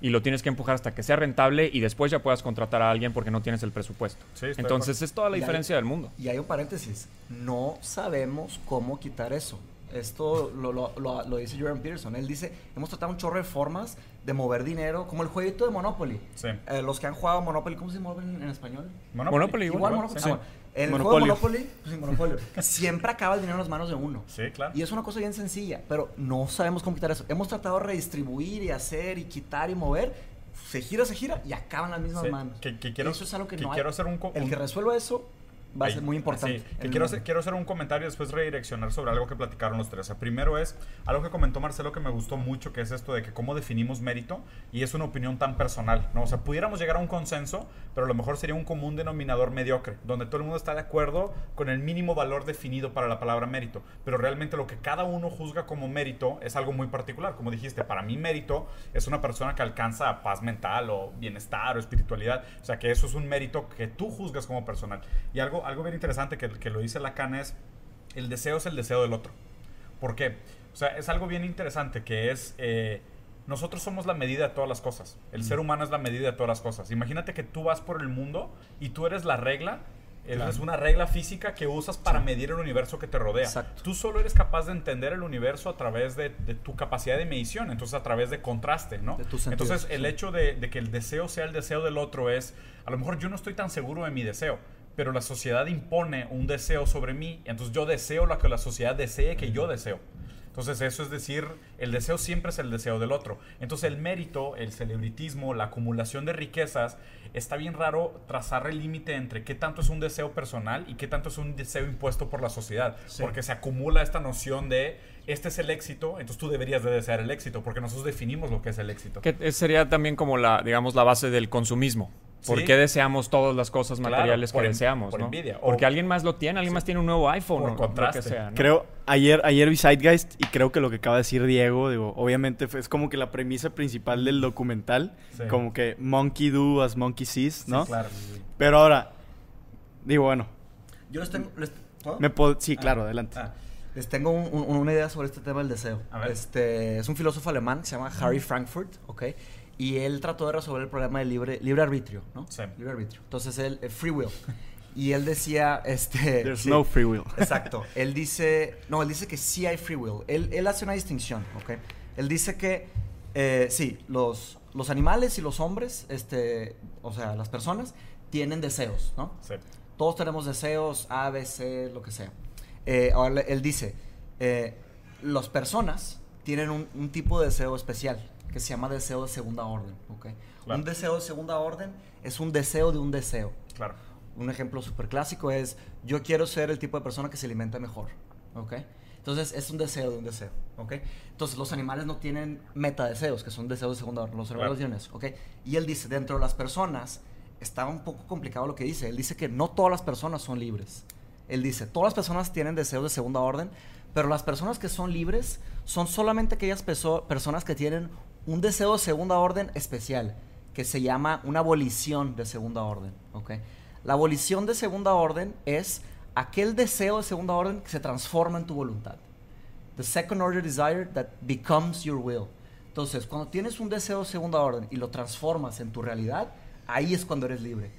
Y lo tienes que empujar hasta que sea rentable y después ya puedas contratar a alguien porque no tienes el presupuesto. Entonces es toda la diferencia del mundo. Y hay un paréntesis, no sabemos cómo quitar eso. Esto lo, lo, lo, dice Jordan Peterson. Él dice, hemos tratado un chorro de formas de mover dinero, como el jueguito de Monopoly. Eh, los que han jugado Monopoly, ¿cómo se mueven en, español? Monopoly. igual. Monopoly. Ah, el juego Monopoly, pues Monopoly, siempre acaba el dinero en las manos de uno. Sí, claro. Y es una cosa bien sencilla, pero no sabemos cómo quitar eso. Hemos tratado de redistribuir y hacer y quitar y mover. Se gira, se gira y acaban las mismas manos. Que, quiero, eso es algo que, no quiero hacer un, El que resuelva eso va a ser muy importante. quiero, hacer, quiero hacer un comentario y después redireccionar sobre algo que platicaron los tres. O primero es algo que comentó Marcelo que me gustó mucho, que es esto de que cómo definimos mérito y es una opinión tan personal, ¿no? O sea, pudiéramos llegar a un consenso, pero a lo mejor sería un común denominador mediocre, donde todo el mundo está de acuerdo con el mínimo valor definido para la palabra mérito, pero realmente lo que cada uno juzga como mérito es algo muy particular. Como dijiste, para mí mérito es una persona que alcanza paz mental o bienestar o espiritualidad, o sea, que eso es un mérito que tú juzgas como personal. Y algo algo, bien interesante que, que, lo dice Lacan es, el deseo es el deseo del otro. ¿Por qué? O sea, es algo bien interesante que es, eh, nosotros somos la medida de todas las cosas. El ser humano es la medida de todas las cosas. Imagínate que tú vas por el mundo y tú eres la regla Es una regla física que usas para medir el universo que te rodea. Tú solo eres capaz de entender el universo a través de, tu capacidad de medición, entonces a través de contraste, ¿no? entonces el hecho de, de, que el deseo sea el deseo del otro es, a lo mejor yo no estoy tan seguro de mi deseo, pero la sociedad impone un deseo sobre mí, entonces yo deseo lo que la sociedad desee que yo deseo. Entonces eso es decir, el deseo siempre es el deseo del otro. Entonces el mérito, el celebritismo, la acumulación de riquezas, está bien raro trazar el límite entre qué tanto es un deseo personal y qué tanto es un deseo impuesto por la sociedad. Porque se acumula esta noción de este es el éxito, entonces tú deberías de desear el éxito, porque nosotros definimos lo que es el éxito. Que sería también como la, digamos, la base del consumismo. ¿Por qué deseamos todas las cosas materiales que deseamos? Por envidia. Porque alguien más lo tiene, alguien más tiene un nuevo iPhone. Por contraste. sea, Creo, ayer, ayer vi Zeitgeist y creo que lo que acaba de decir Diego, digo, obviamente es como que la premisa principal del documental, como que monkey do as monkey sees, ¿no? claro. Pero ahora, digo, bueno. Yo les tengo... Me sí, ah. claro, adelante. Ah. Les tengo una idea sobre este tema del deseo. Este, es un filósofo alemán que se llama Harry Frankfurt, ¿ok? Y él trató de resolver el problema del libre, libre arbitrio, ¿no? Sí. Libre arbitrio. Entonces, él, eh, free will. Y él decía, este... There's no free will. Exacto. Él dice, no, él dice que sí hay free will. Él, él hace una distinción, ¿ok? Él dice que, eh, sí, los, los animales y los hombres, este, o sea, las personas, tienen deseos, ¿no? Sí. Todos tenemos deseos, A, B, C, lo que sea. Eh, ahora, él dice, eh, las personas tienen un, un tipo de deseo especial que se llama deseo de segunda orden. ¿okay? Un deseo de segunda orden es un deseo de un deseo. Claro. Un ejemplo súper clásico es, yo quiero ser el tipo de persona que se alimenta mejor. ¿okay? Entonces es un deseo de un deseo, ¿ok? Entonces los animales no tienen metadeseos, que son deseos de segunda orden, los animales tienen eso, ¿ok? Y él dice, dentro de las personas, está un poco complicado lo que dice, él dice que no todas las personas son libres. Él dice, todas las personas tienen deseos de segunda orden, pero las personas que son libres son solamente aquellas personas que tienen un deseo de segunda orden especial, que se llama una abolición de segunda orden, ¿ok? La abolición de segunda orden es aquel deseo de segunda orden que se transforma en tu voluntad. The second order desire that becomes your will. Entonces, cuando tienes un deseo de segunda orden y lo transformas en tu realidad, ahí es cuando eres libre.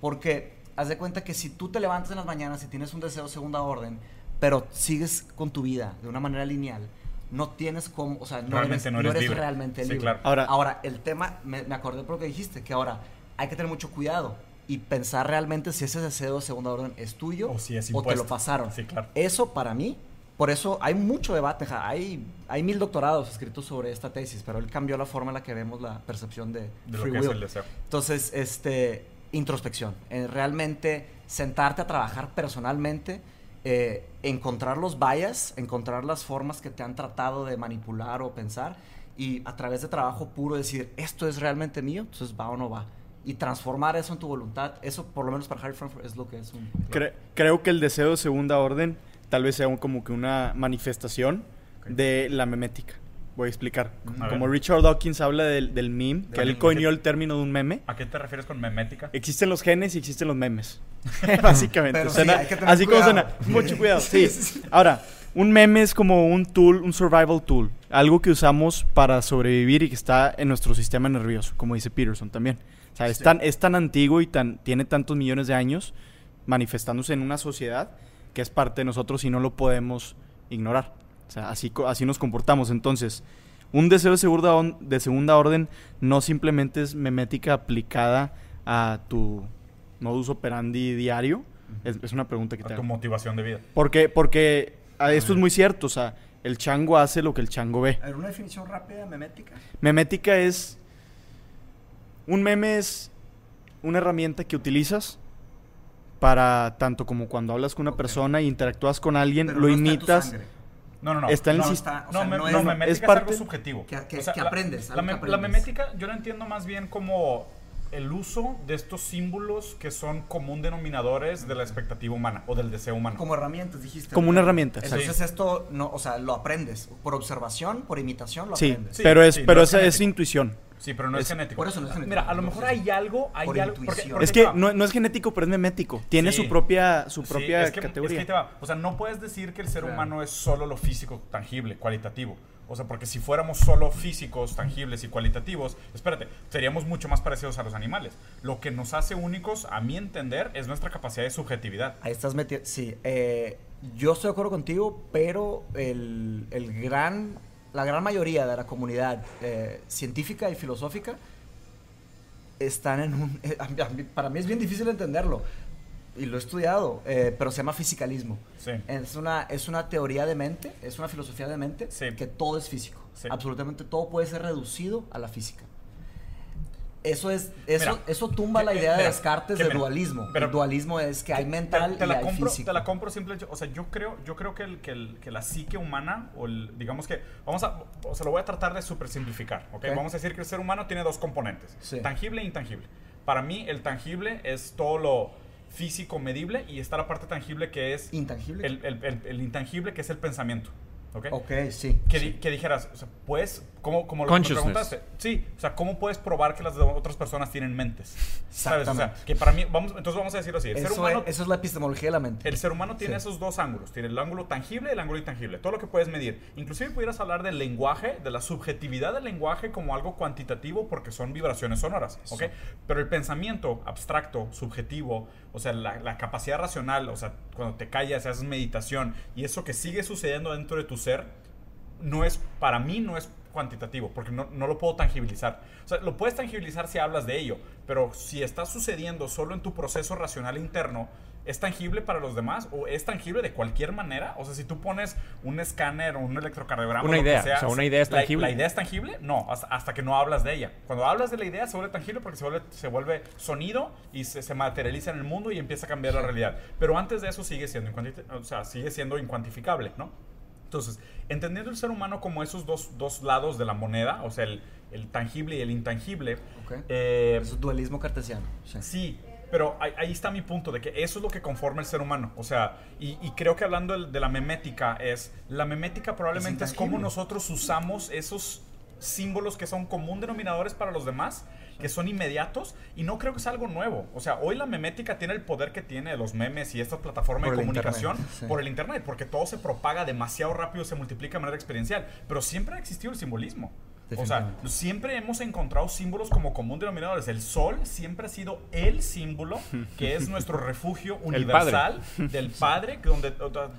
Porque haz de cuenta que si tú te levantas en las mañanas y tienes un deseo de segunda orden, pero sigues con tu vida de una manera lineal, no tienes como, o sea, no eres, realmente libre. Ahora, ahora, el tema, me, me acordé por lo que dijiste, que ahora hay que tener mucho cuidado y pensar realmente si ese deseo de segunda orden es tuyo o, si es o te lo pasaron. Sí, claro. Eso para mí, por eso hay mucho debate, hay, hay mil doctorados escritos sobre esta tesis, pero él cambió la forma en la que vemos la percepción de, free will. el deseo. Entonces, este, introspección, eh, realmente sentarte a trabajar personalmente, eh, encontrar los bias, encontrar las formas que te han tratado de manipular o pensar y a través de trabajo puro decir, esto es realmente mío, entonces va o no va. Y transformar eso en tu voluntad, eso por lo menos para Harry Frankfurt es lo que es un... creo que el deseo de segunda orden tal vez sea como que una manifestación de la memética. Voy a explicar. como Richard Dawkins habla del, del meme, que él coinó el término de un meme. ¿A qué te refieres con memética? Existen los genes y existen los memes. Básicamente. así como suena. Mucho cuidado. Sí. Ahora, un meme es como un tool, un survival tool. Algo que usamos para sobrevivir y que está en nuestro sistema nervioso, como dice Peterson también sea, es, tan, es tan antiguo y tan, tiene tantos millones de años manifestándose en una sociedad que es parte de nosotros y no lo podemos ignorar. O sea, así, así nos comportamos. Entonces, un deseo de segunda, de segunda orden no simplemente es memética aplicada a tu modus operandi diario. es, una pregunta que a tu motivación de vida. Porque, porque esto es muy cierto. O sea, el chango hace lo que el chango ve. ¿Una definición rápida de memética? Memética es un meme es una herramienta que utilizas para tanto como cuando hablas con una persona e interactúas con alguien, lo imitas. No, no, no. Está en no, el sistema. No, no, memética es, algo subjetivo. Que, aprendes, la, memética yo la entiendo más bien como el uso de estos símbolos que son común denominadores de la expectativa humana o del deseo humano. Como herramientas, dijiste. Como una herramienta. Entonces esto, no, o sea, lo aprendes. Por observación, por imitación, lo aprendes. Sí, pero es, pero esa es intuición. Sí, pero no es, genético. Por eso no es genético. Mira, a lo mejor hay algo, hay algo. es que no, no, es genético, pero es memético. Tiene su propia, su propia categoría. O sea, no puedes decir que el ser humano es solo lo físico, tangible, cualitativo. O sea, porque si fuéramos solo físicos, tangibles y cualitativos, espérate, seríamos mucho más parecidos a los animales. Lo que nos hace únicos, a mi entender, es nuestra capacidad de subjetividad. Ahí estás metido. Sí, eh, yo estoy de acuerdo contigo, pero el, el gran la gran mayoría de la comunidad eh, científica y filosófica están en un... Eh, para mí es bien difícil entenderlo, y lo he estudiado, eh, pero se llama fisicalismo. Es, una, es una teoría de mente, es una filosofía de mente, que todo es físico. Absolutamente todo puede ser reducido a la física. Eso es eso, eso tumba la idea de Descartes de dualismo. Pero, el dualismo es que hay mental te, y la hay compro, físico. Te la compro simple, o sea, yo creo, yo creo que, el, que, el, que la psique humana o el, digamos que vamos a, o sea, lo voy a tratar de super simplificar, ¿okay? Vamos a decir que el ser humano tiene dos componentes, tangible e intangible. Para mí el tangible es todo lo físico medible y está la parte tangible que es intangible. el, intangible que es el pensamiento. ¿ok? Ok, sí. Que, que dijeras, o sea, pues, ¿cómo, cómo lo preguntaste? Sí, o sea, ¿cómo puedes probar que las otras personas tienen mentes? ¿Sabes? O sea, que para mí, vamos, entonces vamos a decirlo así. El eso, ser humano, es, eso es la epistemología de la mente. El ser humano tiene esos dos ángulos. Tiene el ángulo tangible y el ángulo intangible. Todo lo que puedes medir. Inclusive pudieras hablar del lenguaje, de la subjetividad del lenguaje como algo cuantitativo porque son vibraciones sonoras, ¿ok? Pero el pensamiento abstracto, subjetivo, o sea, la, la capacidad racional, o sea, cuando te callas, haces meditación y eso que sigue sucediendo dentro de tu ser, no es, para mí no es cuantitativo, porque no, no, lo puedo tangibilizar. O sea, lo puedes tangibilizar si hablas de ello, pero si está sucediendo solo en tu proceso racional interno, ¿es tangible para los demás o es tangible de cualquier manera? O sea, si tú pones un escáner o un electrocardiograma, una idea, o sea, una idea es tangible. La, idea es tangible? No, hasta, que no hablas de ella. Cuando hablas de la idea se vuelve tangible porque se vuelve, se vuelve sonido y se, se materializa en el mundo y empieza a cambiar la realidad. Pero antes de eso sigue siendo, o sea, sigue siendo incuantificable, ¿no? Entonces, entendiendo el ser humano como esos dos, dos lados de la moneda, o sea, el, el tangible y el intangible. Eh, es un dualismo cartesiano. Sí, pero ahí, está mi punto, de que eso es lo que conforma el ser humano. O sea, y, creo que hablando de, la memética, es la memética probablemente es, cómo nosotros usamos esos símbolos que son común denominadores para los demás, que son inmediatos, y no creo que sea algo nuevo. O sea, hoy la memética tiene el poder que tiene los memes y estas plataformas de comunicación por el Internet, porque todo se propaga demasiado rápido, se multiplica de manera experiencial, pero siempre ha existido el simbolismo. O sea, siempre hemos encontrado símbolos como común denominadores. El sol siempre ha sido el símbolo que es nuestro refugio universal del Padre, donde,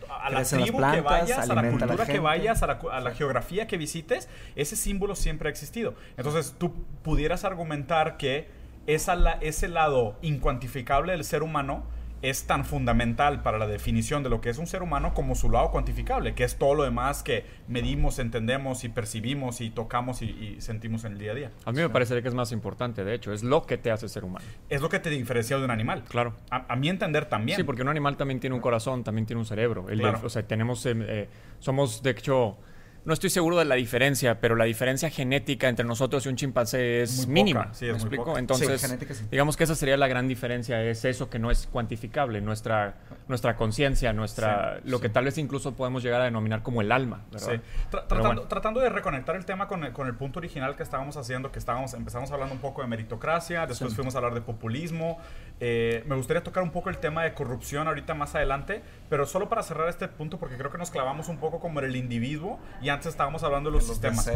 a la tribu que vayas, a la cultura que vayas, a la, geografía que visites, ese símbolo siempre ha existido. Entonces, tú pudieras argumentar que esa, ese lado incuantificable del ser humano es tan fundamental para la definición de lo que es un ser humano como su lado cuantificable, que es todo lo demás que medimos, entendemos y percibimos y tocamos y, sentimos en el día a día. A mí me parece que es más importante, de hecho, es lo que te hace ser humano. Es lo que te diferencia de un animal. Claro. A, mí entender también. Sí, porque un animal también tiene un corazón, también tiene un cerebro. o sea, tenemos, eh, eh, somos de hecho no estoy seguro de la diferencia, pero la diferencia genética entre nosotros y un chimpancé es mínima. Sí, ¿Me explico? Entonces, digamos que esa sería la gran diferencia, es eso que no es cuantificable, nuestra, nuestra conciencia, nuestra lo que tal vez incluso podemos llegar a denominar como el alma. tratando, de reconectar el tema con el, con el, punto original que estábamos haciendo, que estábamos, empezamos hablando un poco de meritocracia, después fuimos a hablar de populismo. Eh, me gustaría tocar un poco el tema de corrupción ahorita más adelante, pero solo para cerrar este punto, porque creo que nos clavamos un poco como en el individuo y antes estábamos hablando de los, sistemas.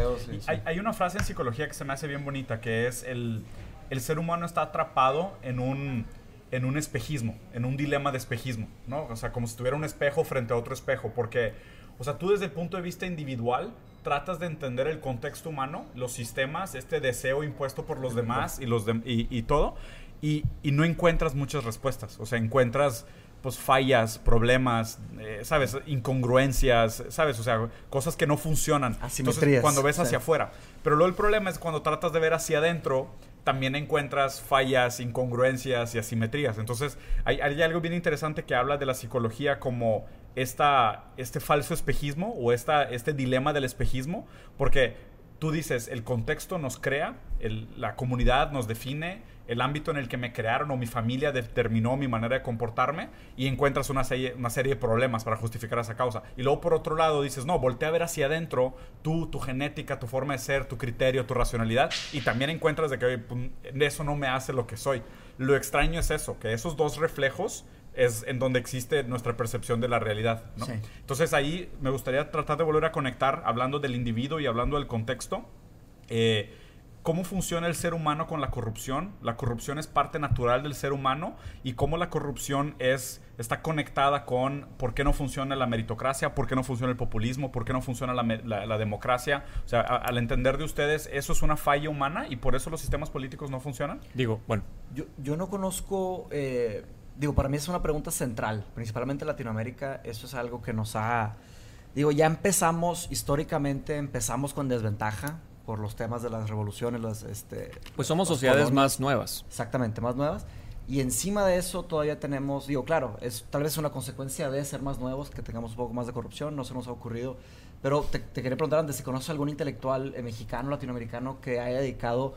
Hay, una frase en psicología que se me hace bien bonita, que es el, el ser humano está atrapado en un, en un espejismo, en un dilema de espejismo, ¿no? O sea, como si tuviera un espejo frente a otro espejo, porque, o sea, tú desde el punto de vista individual tratas de entender el contexto humano, los sistemas, este deseo impuesto por los demás y, los y, todo, y, y no encuentras muchas respuestas, o sea, encuentras pues fallas, problemas, eh, ¿sabes? Incongruencias, ¿sabes? O sea, cosas que no funcionan. Entonces, cuando ves hacia afuera. Pero luego el problema es cuando tratas de ver hacia adentro, también encuentras fallas, incongruencias y asimetrías. Entonces, hay, hay algo bien interesante que habla de la psicología como esta, este falso espejismo o esta, este dilema del espejismo, porque tú dices, el contexto nos crea, la comunidad nos define, el ámbito en el que me crearon o mi familia determinó mi manera de comportarme y encuentras una serie, una serie de problemas para justificar esa causa. Y luego por otro lado dices, no, voltea a ver hacia adentro tú, tu genética, tu forma de ser, tu criterio, tu racionalidad y también encuentras de que eso no me hace lo que soy. Lo extraño es eso, que esos dos reflejos es en donde existe nuestra percepción de la realidad. Entonces ahí me gustaría tratar de volver a conectar hablando del individuo y hablando del contexto. Eh, cómo funciona el ser humano con la corrupción. La corrupción es parte natural del ser humano y cómo la corrupción es, está conectada con por qué no funciona la meritocracia, por qué no funciona el populismo, por qué no funciona la, democracia. O sea, al entender de ustedes, eso es una falla humana y por eso los sistemas políticos no funcionan. Digo, bueno. Yo, yo no conozco... Eh, digo, para mí es una pregunta central, principalmente en Latinoamérica, eso es algo que nos ha... Digo, ya empezamos, históricamente empezamos con desventaja, por los temas de las revoluciones, las, este, pues somos sociedades más nuevas. Exactamente, más nuevas. Y encima de eso todavía tenemos, digo, claro, es tal vez una consecuencia de ser más nuevos, que tengamos un poco más de corrupción, no se nos ha ocurrido. Pero te, te quería preguntar antes si conoces algún intelectual eh, mexicano, latinoamericano que haya dedicado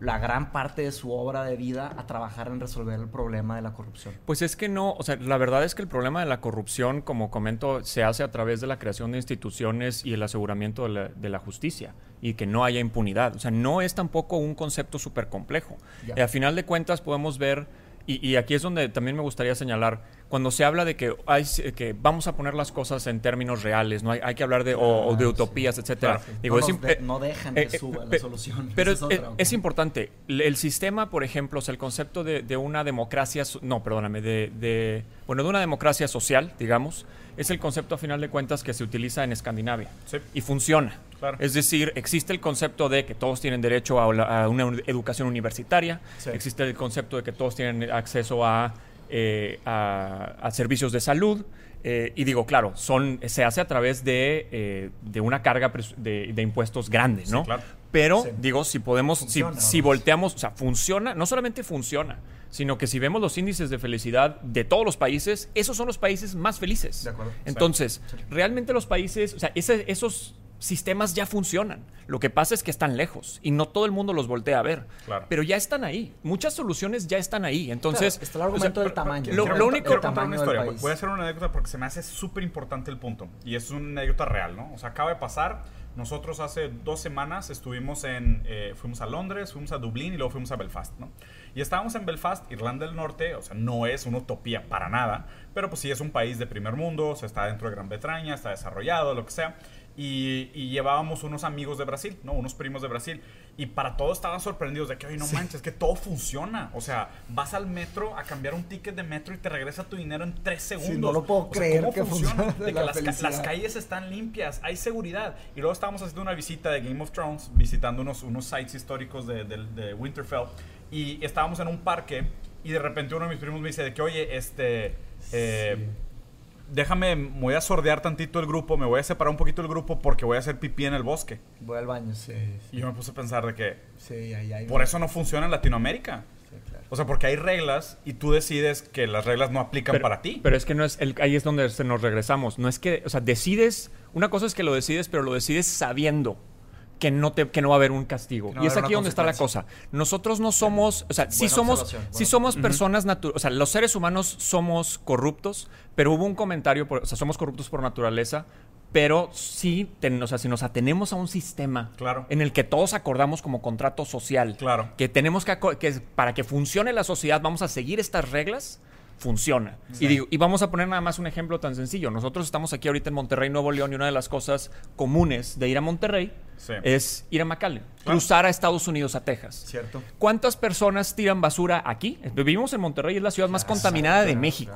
la gran parte de su obra de vida a trabajar en resolver el problema de la corrupción. Pues es que no, o sea, la verdad es que el problema de la corrupción, como comento, se hace a través de la creación de instituciones y el aseguramiento de la, justicia y que no haya impunidad. O sea, no es tampoco un concepto súper complejo. Y a final de cuentas podemos ver y, aquí es donde también me gustaría señalar, cuando se habla de que, hay, que vamos a poner las cosas en términos reales, no hay, hay que hablar de, o, de utopías, etcétera. Digo, no, dejan que suba la solución. Pero es, importante. El sistema, por ejemplo, el concepto de, una democracia, no, perdóname, de, bueno, de una democracia social, digamos, es el concepto a final de cuentas que se utiliza en Escandinavia y funciona. Es decir, existe el concepto de que todos tienen derecho a, una educación universitaria, existe el concepto de que todos tienen acceso a, eh, a, servicios de salud. Eh, y digo, claro, son, se hace a través de, eh, de una carga de, impuestos grande, ¿no? Pero, digo, si podemos, si, si volteamos, o sea, funciona, no solamente funciona, sino que si vemos los índices de felicidad de todos los países, esos son los países más felices. De acuerdo. Entonces, realmente los países, o sea, esos sistemas ya funcionan. Lo que pasa es que están lejos y no todo el mundo los voltea a ver. Claro. Pero ya están ahí. Muchas soluciones ya están ahí. Entonces, está el argumento del tamaño. Lo, único que contar una historia. Voy a hacer una anécdota porque se me hace súper importante el punto y es una anécdota real, ¿no? O sea, acaba de pasar nosotros hace dos semanas estuvimos en, eh, fuimos a Londres, fuimos a Dublín y luego fuimos a Belfast, ¿no? Y estábamos en Belfast, Irlanda del Norte, o sea, no es una utopía para nada, pero pues sí es un país de primer mundo, o sea, está dentro de Gran Bretaña, está desarrollado, lo que sea. Y, y, llevábamos unos amigos de Brasil, ¿no? Unos primos de Brasil. Y para todos estaban sorprendidos de que, oye, no manches, que todo funciona. O sea, vas al metro a cambiar un ticket de metro y te regresa tu dinero en tres segundos. no lo puedo creer que funciona. De que las, las, calles están limpias, hay seguridad. Y luego estábamos haciendo una visita de Game of Thrones, visitando unos, unos sites históricos de, de, Winterfell. Y estábamos en un parque y de repente uno de mis primos me dice de que, oye, este... Eh, déjame, voy a sordear tantito el grupo, me voy a separar un poquito del grupo porque voy a hacer pipí en el bosque. Voy al baño, sí. Y yo me puse a pensar de que sí, ahí, ahí por eso no funciona en Latinoamérica. Sí, claro. O sea, porque hay reglas y tú decides que las reglas no aplican para ti. Pero es que no es el, ahí es donde nos regresamos. No es que, o sea, decides, una cosa es que lo decides, pero lo decides sabiendo que no, te, que no va a haber un castigo. y es aquí donde está la cosa. Nosotros no somos, o sea, sí somos, sí somos personas naturales, o sea, los seres humanos somos corruptos, pero hubo un comentario, o sea, somos corruptos por naturaleza, pero sí, o sea, si nos atenemos a un sistema claro. en el que todos acordamos como contrato social, claro. que tenemos que, que, para que funcione la sociedad vamos a seguir estas reglas, funciona. Y, digo, y vamos a poner nada más un ejemplo tan sencillo. Nosotros estamos aquí ahorita en Monterrey, Nuevo León, y una de las cosas comunes de ir a Monterrey es ir a McAllen, cruzar a Estados Unidos, a Texas. Cierto. ¿Cuántas personas tiran basura aquí? Vivimos en Monterrey, es la ciudad más contaminada de México.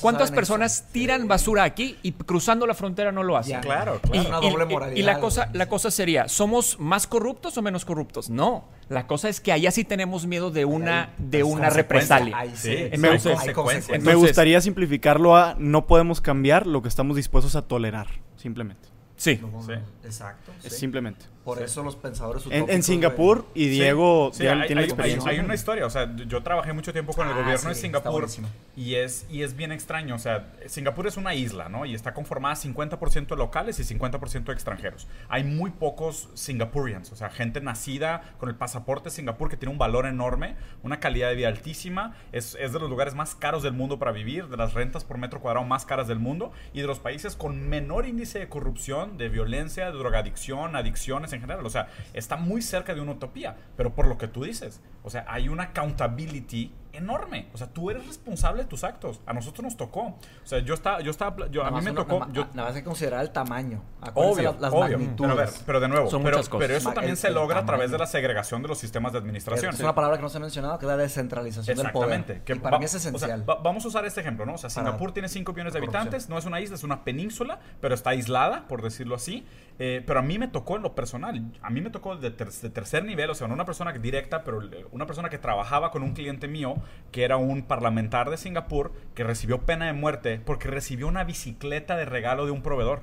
¿Cuántas personas tiran basura aquí y cruzando la frontera no lo hacen? claro, claro. Y, la, cosa, la cosa sería, ¿somos más corruptos o menos corruptos? No. La cosa es que allá sí tenemos miedo de una, de una represalia. Me gustaría simplificarlo a no podemos cambiar lo que estamos dispuestos a tolerar, simplemente. Sí. Exacto. Simplemente. Por eso los pensadores En, Singapur, y Diego tiene la experiencia. Hay, una historia, o sea, yo trabajé mucho tiempo con el ah, gobierno de Singapur y es, y es bien extraño, o sea, Singapur es una isla, ¿no? Y está conformada 50% de locales y 50% de extranjeros. Hay muy pocos Singapurians, o sea, gente nacida con el pasaporte de Singapur que tiene un valor enorme, una calidad de vida altísima, es, es de los lugares más caros del mundo para vivir, de las rentas por metro cuadrado más caras del mundo y de los países con menor índice de corrupción, de violencia, de drogadicción, adicciones en general. O sea, está muy cerca de una utopía, pero por lo que tú dices, o sea, hay una accountability enorme. O sea, tú eres responsable de tus actos. A nosotros nos tocó. O sea, yo estaba, yo estaba, yo, a mí me tocó. Nada, nada más hay que considerar el tamaño. Obvio, las obvio. Magnitudes. Pero, de nuevo, pero, pero, eso también se logra a través de la segregación de los sistemas de administración. Es una palabra que no se ha mencionado, que es la descentralización del poder. Que para mí es esencial. vamos a usar este ejemplo, ¿no? O sea, Singapur tiene 5 millones de habitantes, no es una isla, es una península, pero está aislada, por decirlo así. Eh, pero a mí me tocó en lo personal. A mí me tocó de, de tercer nivel, o sea, no una persona directa, pero una persona que trabajaba con un cliente mío que era un parlamentar de Singapur que recibió pena de muerte porque recibió una bicicleta de regalo de un proveedor.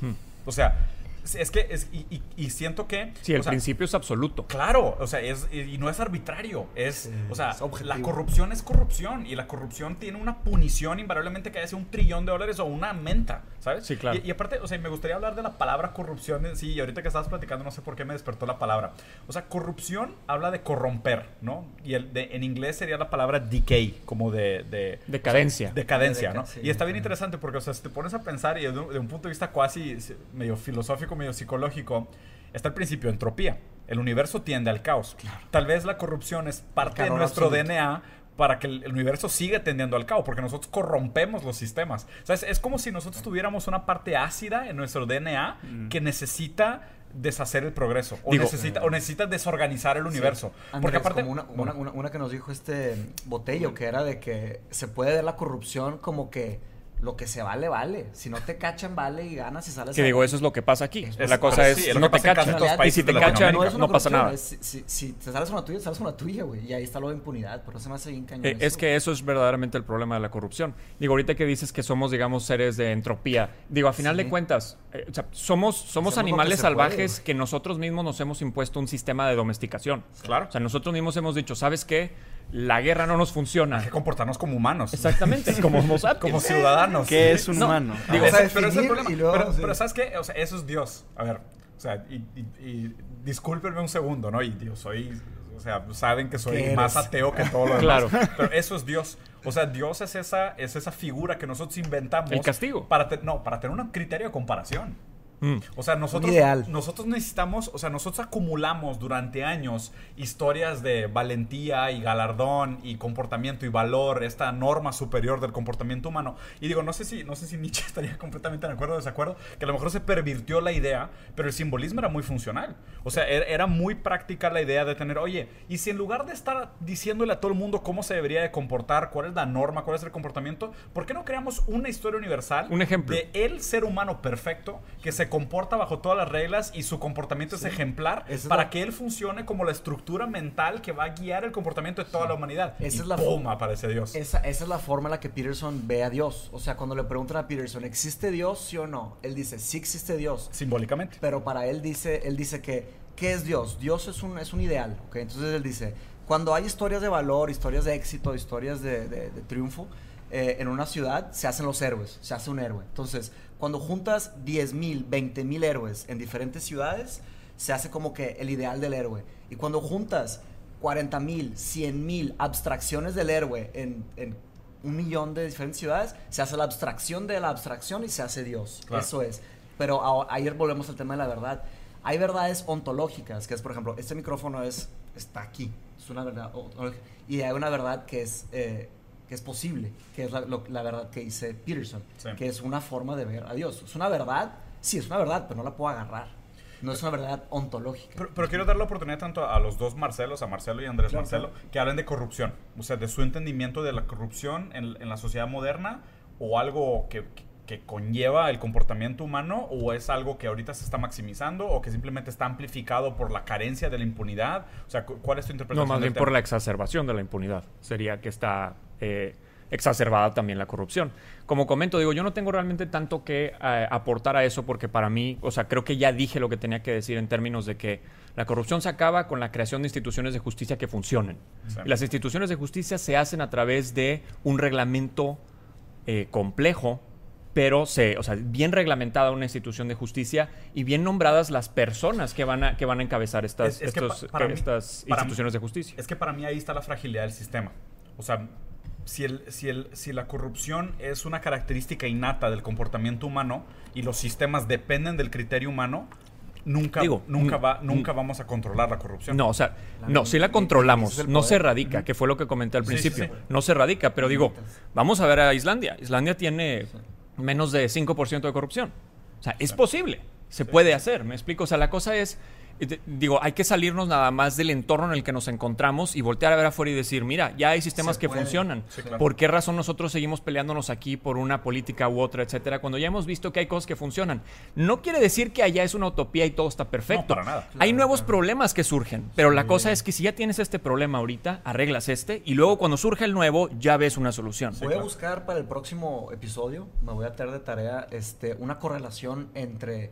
Hmm. O sea, es que, es, y, siento que... Sí, el principio es absoluto. Claro, o sea, es, y no es arbitrario, es, o sea, la corrupción es corrupción y la corrupción tiene una punición invariablemente que hace un trillón de dólares o una menta, ¿sabes? Sí, claro. Y, aparte, o sea, me gustaría hablar de la palabra corrupción en sí, y ahorita que estabas platicando no sé por qué me despertó la palabra. O sea, corrupción habla de corromper, ¿no? Y el de, en inglés sería la palabra decay, como de... de decadencia. decadencia, ¿no? y está bien interesante porque, o sea, si te pones a pensar y de un punto de vista casi medio filosófico, medio psicológico, está el principio de entropía. El universo tiende al caos. Tal vez la corrupción es parte de nuestro DNA para que el universo siga tendiendo al caos, porque nosotros corrompemos los sistemas. es como si nosotros tuviéramos una parte ácida en nuestro DNA mm. que necesita deshacer el progreso o, necesita, o necesita desorganizar el universo. porque aparte... una, una, que nos dijo este Botello, que era de que se puede ver la corrupción como que lo que se vale, vale. Si no te cachan, vale y ganas y sales. Que digo, eso es lo que pasa aquí. la cosa es, no te cachan. Y si te cachan, no, pasa nada. si, te sales una tuya, sales una tuya, güey. Y ahí está lo de impunidad. Pero se me hace bien cañón. Eh, es que eso es verdaderamente el problema de la corrupción. Digo, ahorita que dices que somos, digamos, seres de entropía. Digo, a final de cuentas, eh, o sea, somos, somos animales salvajes que nosotros mismos nos hemos impuesto un sistema de domesticación. Claro. O sea, nosotros mismos hemos dicho, ¿sabes qué? La guerra no nos funciona. Hay que comportarnos como humanos. Exactamente, como, como ciudadanos. ¿Qué es un humano? Digo, pero, es el problema. pero, ¿sabes qué? O sea, eso es Dios. A ver, o sea, y, y, discúlpenme un segundo, ¿no? Y Dios, soy, o sea, saben que soy más ateo que todo lo demás. Claro. Pero eso es Dios. O sea, Dios es esa, es esa figura que nosotros inventamos. El castigo. Para no, para tener un criterio de comparación. Mm. O sea, nosotros, nosotros necesitamos, o sea, nosotros acumulamos durante años historias de valentía y galardón y comportamiento y valor, esta norma superior del comportamiento humano. Y digo, no sé si, no sé si Nietzsche estaría completamente de acuerdo o desacuerdo, que a lo mejor se pervirtió la idea, pero el simbolismo era muy funcional. O sea, er, era muy práctica la idea de tener, oye, y si en lugar de estar diciéndole a todo el mundo cómo se debería de comportar, cuál es la norma, cuál es el comportamiento, ¿por qué no creamos una historia universal? Un ejemplo. De el ser humano perfecto que se comporta bajo todas las reglas y su comportamiento es ejemplar para que él funcione como la estructura mental que va a guiar el comportamiento de toda la humanidad. Esa y es la ¡pum! aparece Dios. Esa, esa, es la forma en la que Peterson ve a Dios. O sea, cuando le preguntan a Peterson, ¿existe Dios, sí o no? Él dice, sí existe Dios. Simbólicamente. Pero para él dice, él dice que, ¿qué es Dios? Dios es un, es un ideal. ¿okay? Entonces él dice, cuando hay historias de valor, historias de éxito, historias de, de, de triunfo, eh, en una ciudad se hacen los héroes, se hace un héroe. Entonces, cuando juntas 10 mil, 20 mil héroes en diferentes ciudades, se hace como que el ideal del héroe. Y cuando juntas 40 mil, 100 mil abstracciones del héroe en, un millón de diferentes ciudades, se hace la abstracción de la abstracción y se hace Dios. Eso es. Pero ayer volvemos al tema de la verdad. Hay verdades ontológicas, que es, por ejemplo, este micrófono es, está aquí, es una verdad. Y hay una verdad que es eh, que es posible, que es la, verdad que dice Peterson, que es una forma de ver a Dios. Es una verdad, sí, es una verdad, pero no la puedo agarrar. No es una verdad ontológica. Pero, quiero dar la oportunidad tanto a los dos Marcelos, a Marcelo y Andrés Marcelo, que hablen de corrupción. O sea, de su entendimiento de la corrupción en, en la sociedad moderna o algo que, que, conlleva el comportamiento humano o es algo que ahorita se está maximizando o que simplemente está amplificado por la carencia de la impunidad. O sea, ¿cuál es tu interpretación? No, más bien por la exacerbación de la impunidad. Sería que está eh, exacerbada también la corrupción. Como comento, digo, yo no tengo realmente tanto que eh, aportar a eso porque para mí, o sea, creo que ya dije lo que tenía que decir en términos de que la corrupción se acaba con la creación de instituciones de justicia que funcionen. Y las instituciones de justicia se hacen a través de un reglamento eh, complejo pero se, o sea, bien reglamentada una institución de justicia y bien nombradas las personas que van a, que van a encabezar estas, estas instituciones de justicia. Es que para mí ahí está la fragilidad del sistema. O sea, si, el, si, el, si la corrupción es una característica innata del comportamiento humano y los sistemas dependen del criterio humano, nunca, nunca, va, nunca vamos a controlar la corrupción. No, o sea, no, si la controlamos, no se erradica, que fue lo que comenté al principio. No se erradica, pero digo, vamos a ver a Islandia. Islandia tiene menos de 5% de corrupción. O sea, es posible, se puede hacer, me explico. O sea, la cosa es digo, hay que salirnos nada más del entorno en el que nos encontramos y voltear a ver afuera y decir, mira, ya hay sistemas que funcionan. ¿Por qué razón nosotros seguimos peleándonos aquí por una política u otra, etcétera, cuando ya hemos visto que hay cosas que funcionan? No quiere decir que allá es una utopía y todo está perfecto. para nada. hay nuevos problemas que surgen, pero la cosa es que si ya tienes este problema ahorita, arreglas este y luego cuando surge el nuevo, ya ves una solución. Voy a buscar para el próximo episodio, me voy a traer de tarea este, una correlación entre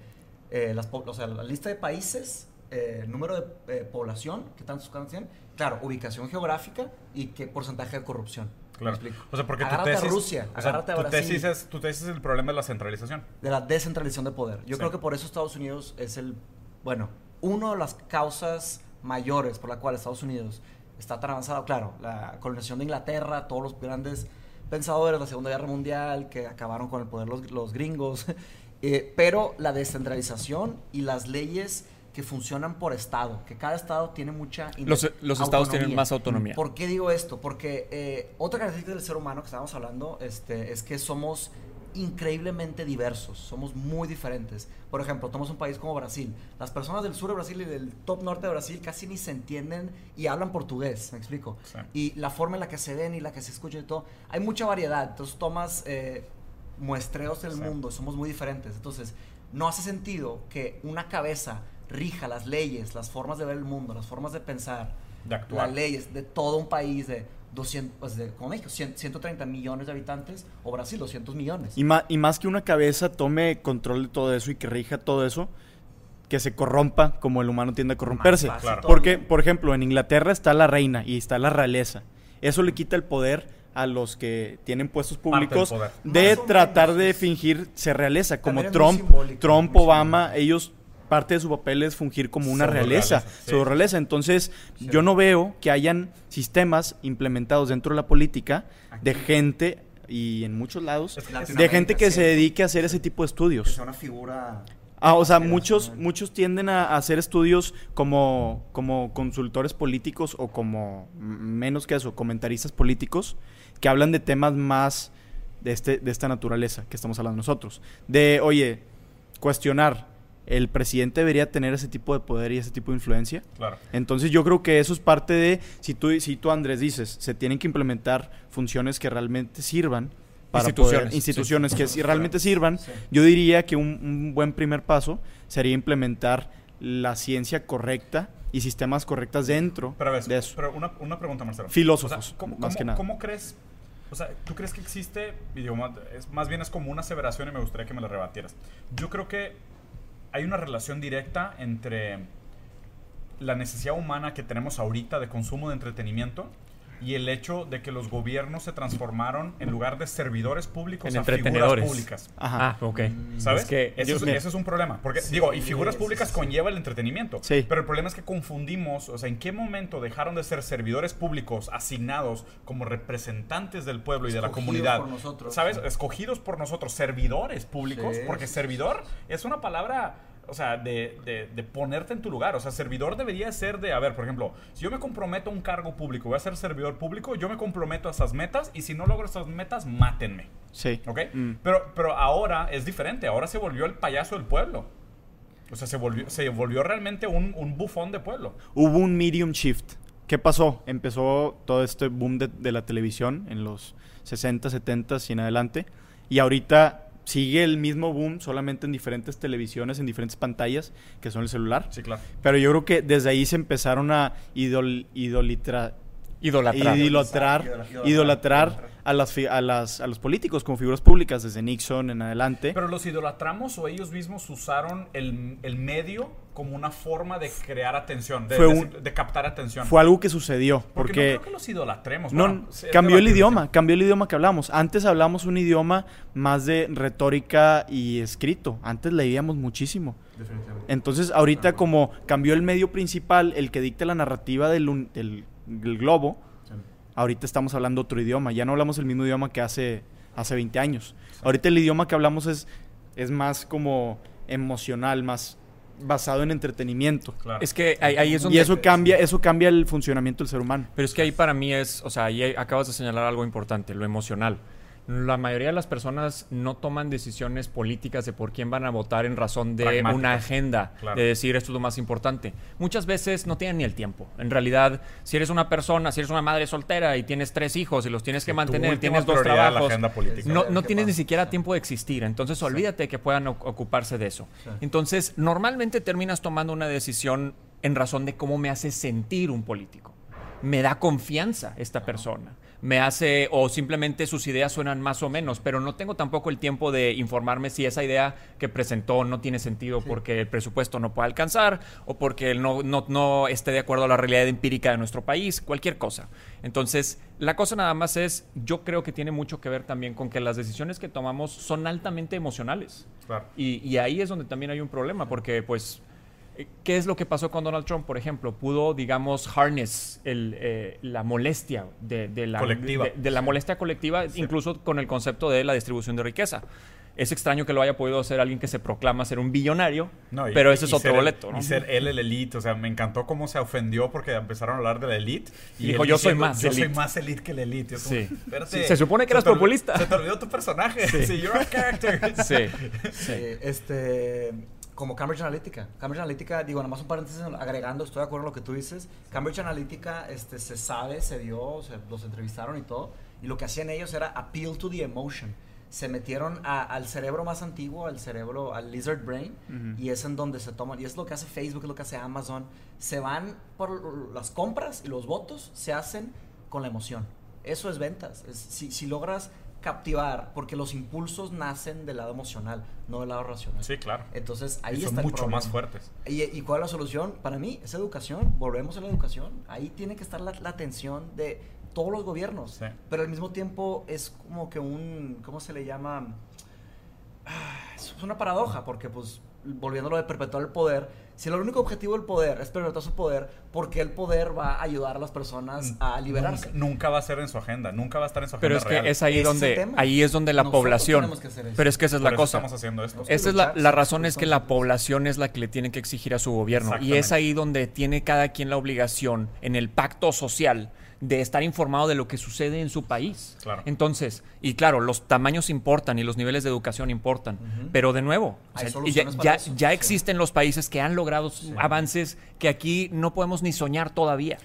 eh, las, o sea, la lista de países eh, número de eh, población que tantos tienen, claro, ubicación geográfica y qué porcentaje de corrupción. Claro. O sea, porque tu tesis, a Rusia, o sea, tu, tesis es, tu tesis es el problema de la centralización. De la descentralización de poder. Yo creo que por eso Estados Unidos es el, bueno, una de las causas mayores por la cual Estados Unidos está tan avanzado. Claro, la colonización de Inglaterra, todos los grandes pensadores de la Segunda Guerra Mundial que acabaron con el poder los, los gringos, eh, pero la descentralización y las leyes que funcionan por estado, que cada estado tiene mucha Los, los estados tienen más autonomía. ¿Por qué digo esto? Porque eh, otra característica del ser humano que estábamos hablando este, es que somos increíblemente diversos, somos muy diferentes. Por ejemplo, tomamos un país como Brasil. Las personas del sur de Brasil y del top norte de Brasil casi ni se entienden y hablan portugués, me explico. Y la forma en la que se ven y la que se escucha y todo, hay mucha variedad. Entonces tomas... Eh, muestreos del mundo, somos muy diferentes. Entonces, no hace sentido que una cabeza rija las leyes, las formas de ver el mundo, las formas de pensar, de actuar. las leyes de todo un país de 200, pues de, como México, 130 millones de habitantes, o Brasil, 200 millones. Y, y más que una cabeza tome control de todo eso y que rija todo eso, que se corrompa como el humano tiende a corromperse. Porque, por ejemplo, en Inglaterra está la reina y está la realeza. Eso le quita el poder a los que tienen puestos públicos de tratar de fingir ser realeza, como Trump, Trump, Obama, ellos parte de su papel es fungir como una realeza, su realeza. Entonces, yo no veo que hayan sistemas implementados dentro de la política de gente y en muchos lados de gente que se dedique a hacer ese tipo de estudios. una figura Ah, o sea, muchos, muchos tienden a, hacer estudios como, como consultores políticos o como, menos que eso, comentaristas políticos, que hablan de temas más de, este, de esta naturaleza que estamos hablando nosotros. De, oye, cuestionar, ¿el presidente debería tener ese tipo de poder y ese tipo de influencia? Claro. Entonces yo creo que eso es parte de, si tú, si tú Andrés dices, se tienen que implementar funciones que realmente sirvan para instituciones, instituciones que si realmente sirvan, yo diría que un, buen primer paso sería implementar la ciencia correcta y sistemas correctas dentro de eso. Pero una, una pregunta, Marcelo. Filósofos, más que nada. ¿Cómo crees o sea, ¿tú crees que existe, idioma? es, más bien es como una aseveración y me gustaría que me la rebatieras. Yo creo que hay una relación directa entre la necesidad humana que tenemos ahorita de consumo de entretenimiento y el hecho de que los gobiernos se transformaron en lugar de servidores públicos en a figuras públicas. Ajá. Ah, ok. ¿Sabes? que eso, es, un problema. Porque, digo, y figuras públicas conlleva el entretenimiento. Sí. Pero el problema es que confundimos, o sea, ¿en qué momento dejaron de ser servidores públicos asignados como representantes del pueblo y de la comunidad? Por nosotros, ¿Sabes? Escogidos por nosotros, servidores públicos. Porque servidor es una palabra o sea, de, de, ponerte en tu lugar. O sea, servidor debería ser de, a ver, por ejemplo, si yo me comprometo a un cargo público, voy a ser servidor público, yo me comprometo a esas metas y si no logro esas metas, mátenme. Sí. ¿Ok? Mm. Pero, pero ahora es diferente, ahora se volvió el payaso del pueblo. O sea, se volvió, se volvió realmente un, un bufón de pueblo. Hubo un medium shift. ¿Qué pasó? Empezó todo este boom de, de la televisión en los 60, 70 y en adelante. Y ahorita sigue el mismo boom, solamente en diferentes televisiones, en diferentes pantallas, que son el celular. Sí, claro. Pero yo creo que desde ahí se empezaron a idol, idolatrar. Idolatrar, idolatrar a, las, a, las, a los políticos como figuras públicas, desde Nixon en adelante. Pero los idolatramos o ellos mismos usaron el, el medio como una forma de crear atención, de, de, captar atención. Fue algo que sucedió. Porque, porque no creo que los idolatremos. No, cambió el idioma, cambió el idioma que hablamos. Antes hablamos un idioma más de retórica y escrito. Antes leíamos muchísimo. Entonces, ahorita como cambió el medio principal, el que dicta la narrativa del, del, globo, ahorita estamos hablando otro idioma. Ya no hablamos el mismo idioma que hace, hace 20 años. Ahorita el idioma que hablamos es, es más como emocional, más basado en entretenimiento. Es que ahí, es donde... Y eso cambia, eso cambia el funcionamiento del ser humano. Pero es que ahí para mí es, o sea, ahí acabas de señalar algo importante, lo emocional la mayoría de las personas no toman decisiones políticas de por quién van a votar en razón de una agenda, de decir esto es lo más importante. Muchas veces no tienen ni el tiempo. En realidad, si eres una persona, si eres una madre soltera y tienes tres hijos y los tienes que mantener, tienes dos trabajos, no, no tienes ni siquiera tiempo de existir. Entonces, olvídate que puedan ocuparse de eso. Entonces, normalmente terminas tomando una decisión en razón de cómo me hace sentir un político. Me da confianza esta persona me hace, o simplemente sus ideas suenan más o menos, pero no tengo tampoco el tiempo de informarme si esa idea que presentó no tiene sentido porque el presupuesto no puede alcanzar o porque no, no, no esté de acuerdo a la realidad empírica de nuestro país, cualquier cosa. Entonces, la cosa nada más es, yo creo que tiene mucho que ver también con que las decisiones que tomamos son altamente emocionales. Y, y ahí es donde también hay un problema, porque pues ¿Qué es lo que pasó con Donald Trump, por ejemplo? Pudo, digamos, harness eh, la molestia de, la, colectiva. De, la molestia colectiva, incluso con el concepto de la distribución de riqueza. Es extraño que lo haya podido hacer alguien que se proclama ser un billonario, pero ese es otro boleto. Y ser él el elite, o sea, me encantó cómo se ofendió porque empezaron a hablar de la elite. Y, dijo, yo soy más Yo soy más elite que la elite. sí. Se supone que eras populista. Se te olvidó tu personaje. Sí, you're a character. sí. sí. Este como Cambridge Analytica. Cambridge Analytica, digo, nada más un paréntesis agregando, estoy de acuerdo con lo que tú dices. Cambridge Analytica este, se sabe, se dio, los entrevistaron y todo, y lo que hacían ellos era appeal to the emotion. se metieron al cerebro más antiguo, al cerebro, al lizard brain, y es en donde se toman, y es lo que hace Facebook, es lo que hace Amazon, se van por las compras y los votos se hacen con la emoción. Eso es ventas. si, si logras captivar, porque los impulsos nacen del lado emocional, no del lado racional. Sí, claro. Entonces ahí y son mucho más fuertes. ¿Y, ¿Y, cuál es la solución? Para mí es educación, volvemos a la educación. Ahí tiene que estar la, atención de todos los gobiernos, pero al mismo tiempo es como que un, ¿cómo se le llama? Ah, es una paradoja, porque pues volviéndolo de perpetuar el poder, si el único objetivo del poder es perpetuar su poder, ¿por qué el poder va a ayudar a las personas a liberarse? Nunca, va a ser en su agenda, nunca va a estar en su agenda. Pero es que es ahí donde, ahí es donde la población. Pero es que esa es la cosa. Estamos haciendo esto. Esa es la, la razón es que la población es la que le tiene que exigir a su gobierno. Y es ahí donde tiene cada quien la obligación en el pacto social de estar informado de lo que sucede en su país. Entonces, y claro, los tamaños importan y los niveles de educación importan, pero de nuevo, ya, ya, existen los países que han logrado avances que aquí no podemos ni soñar todavía.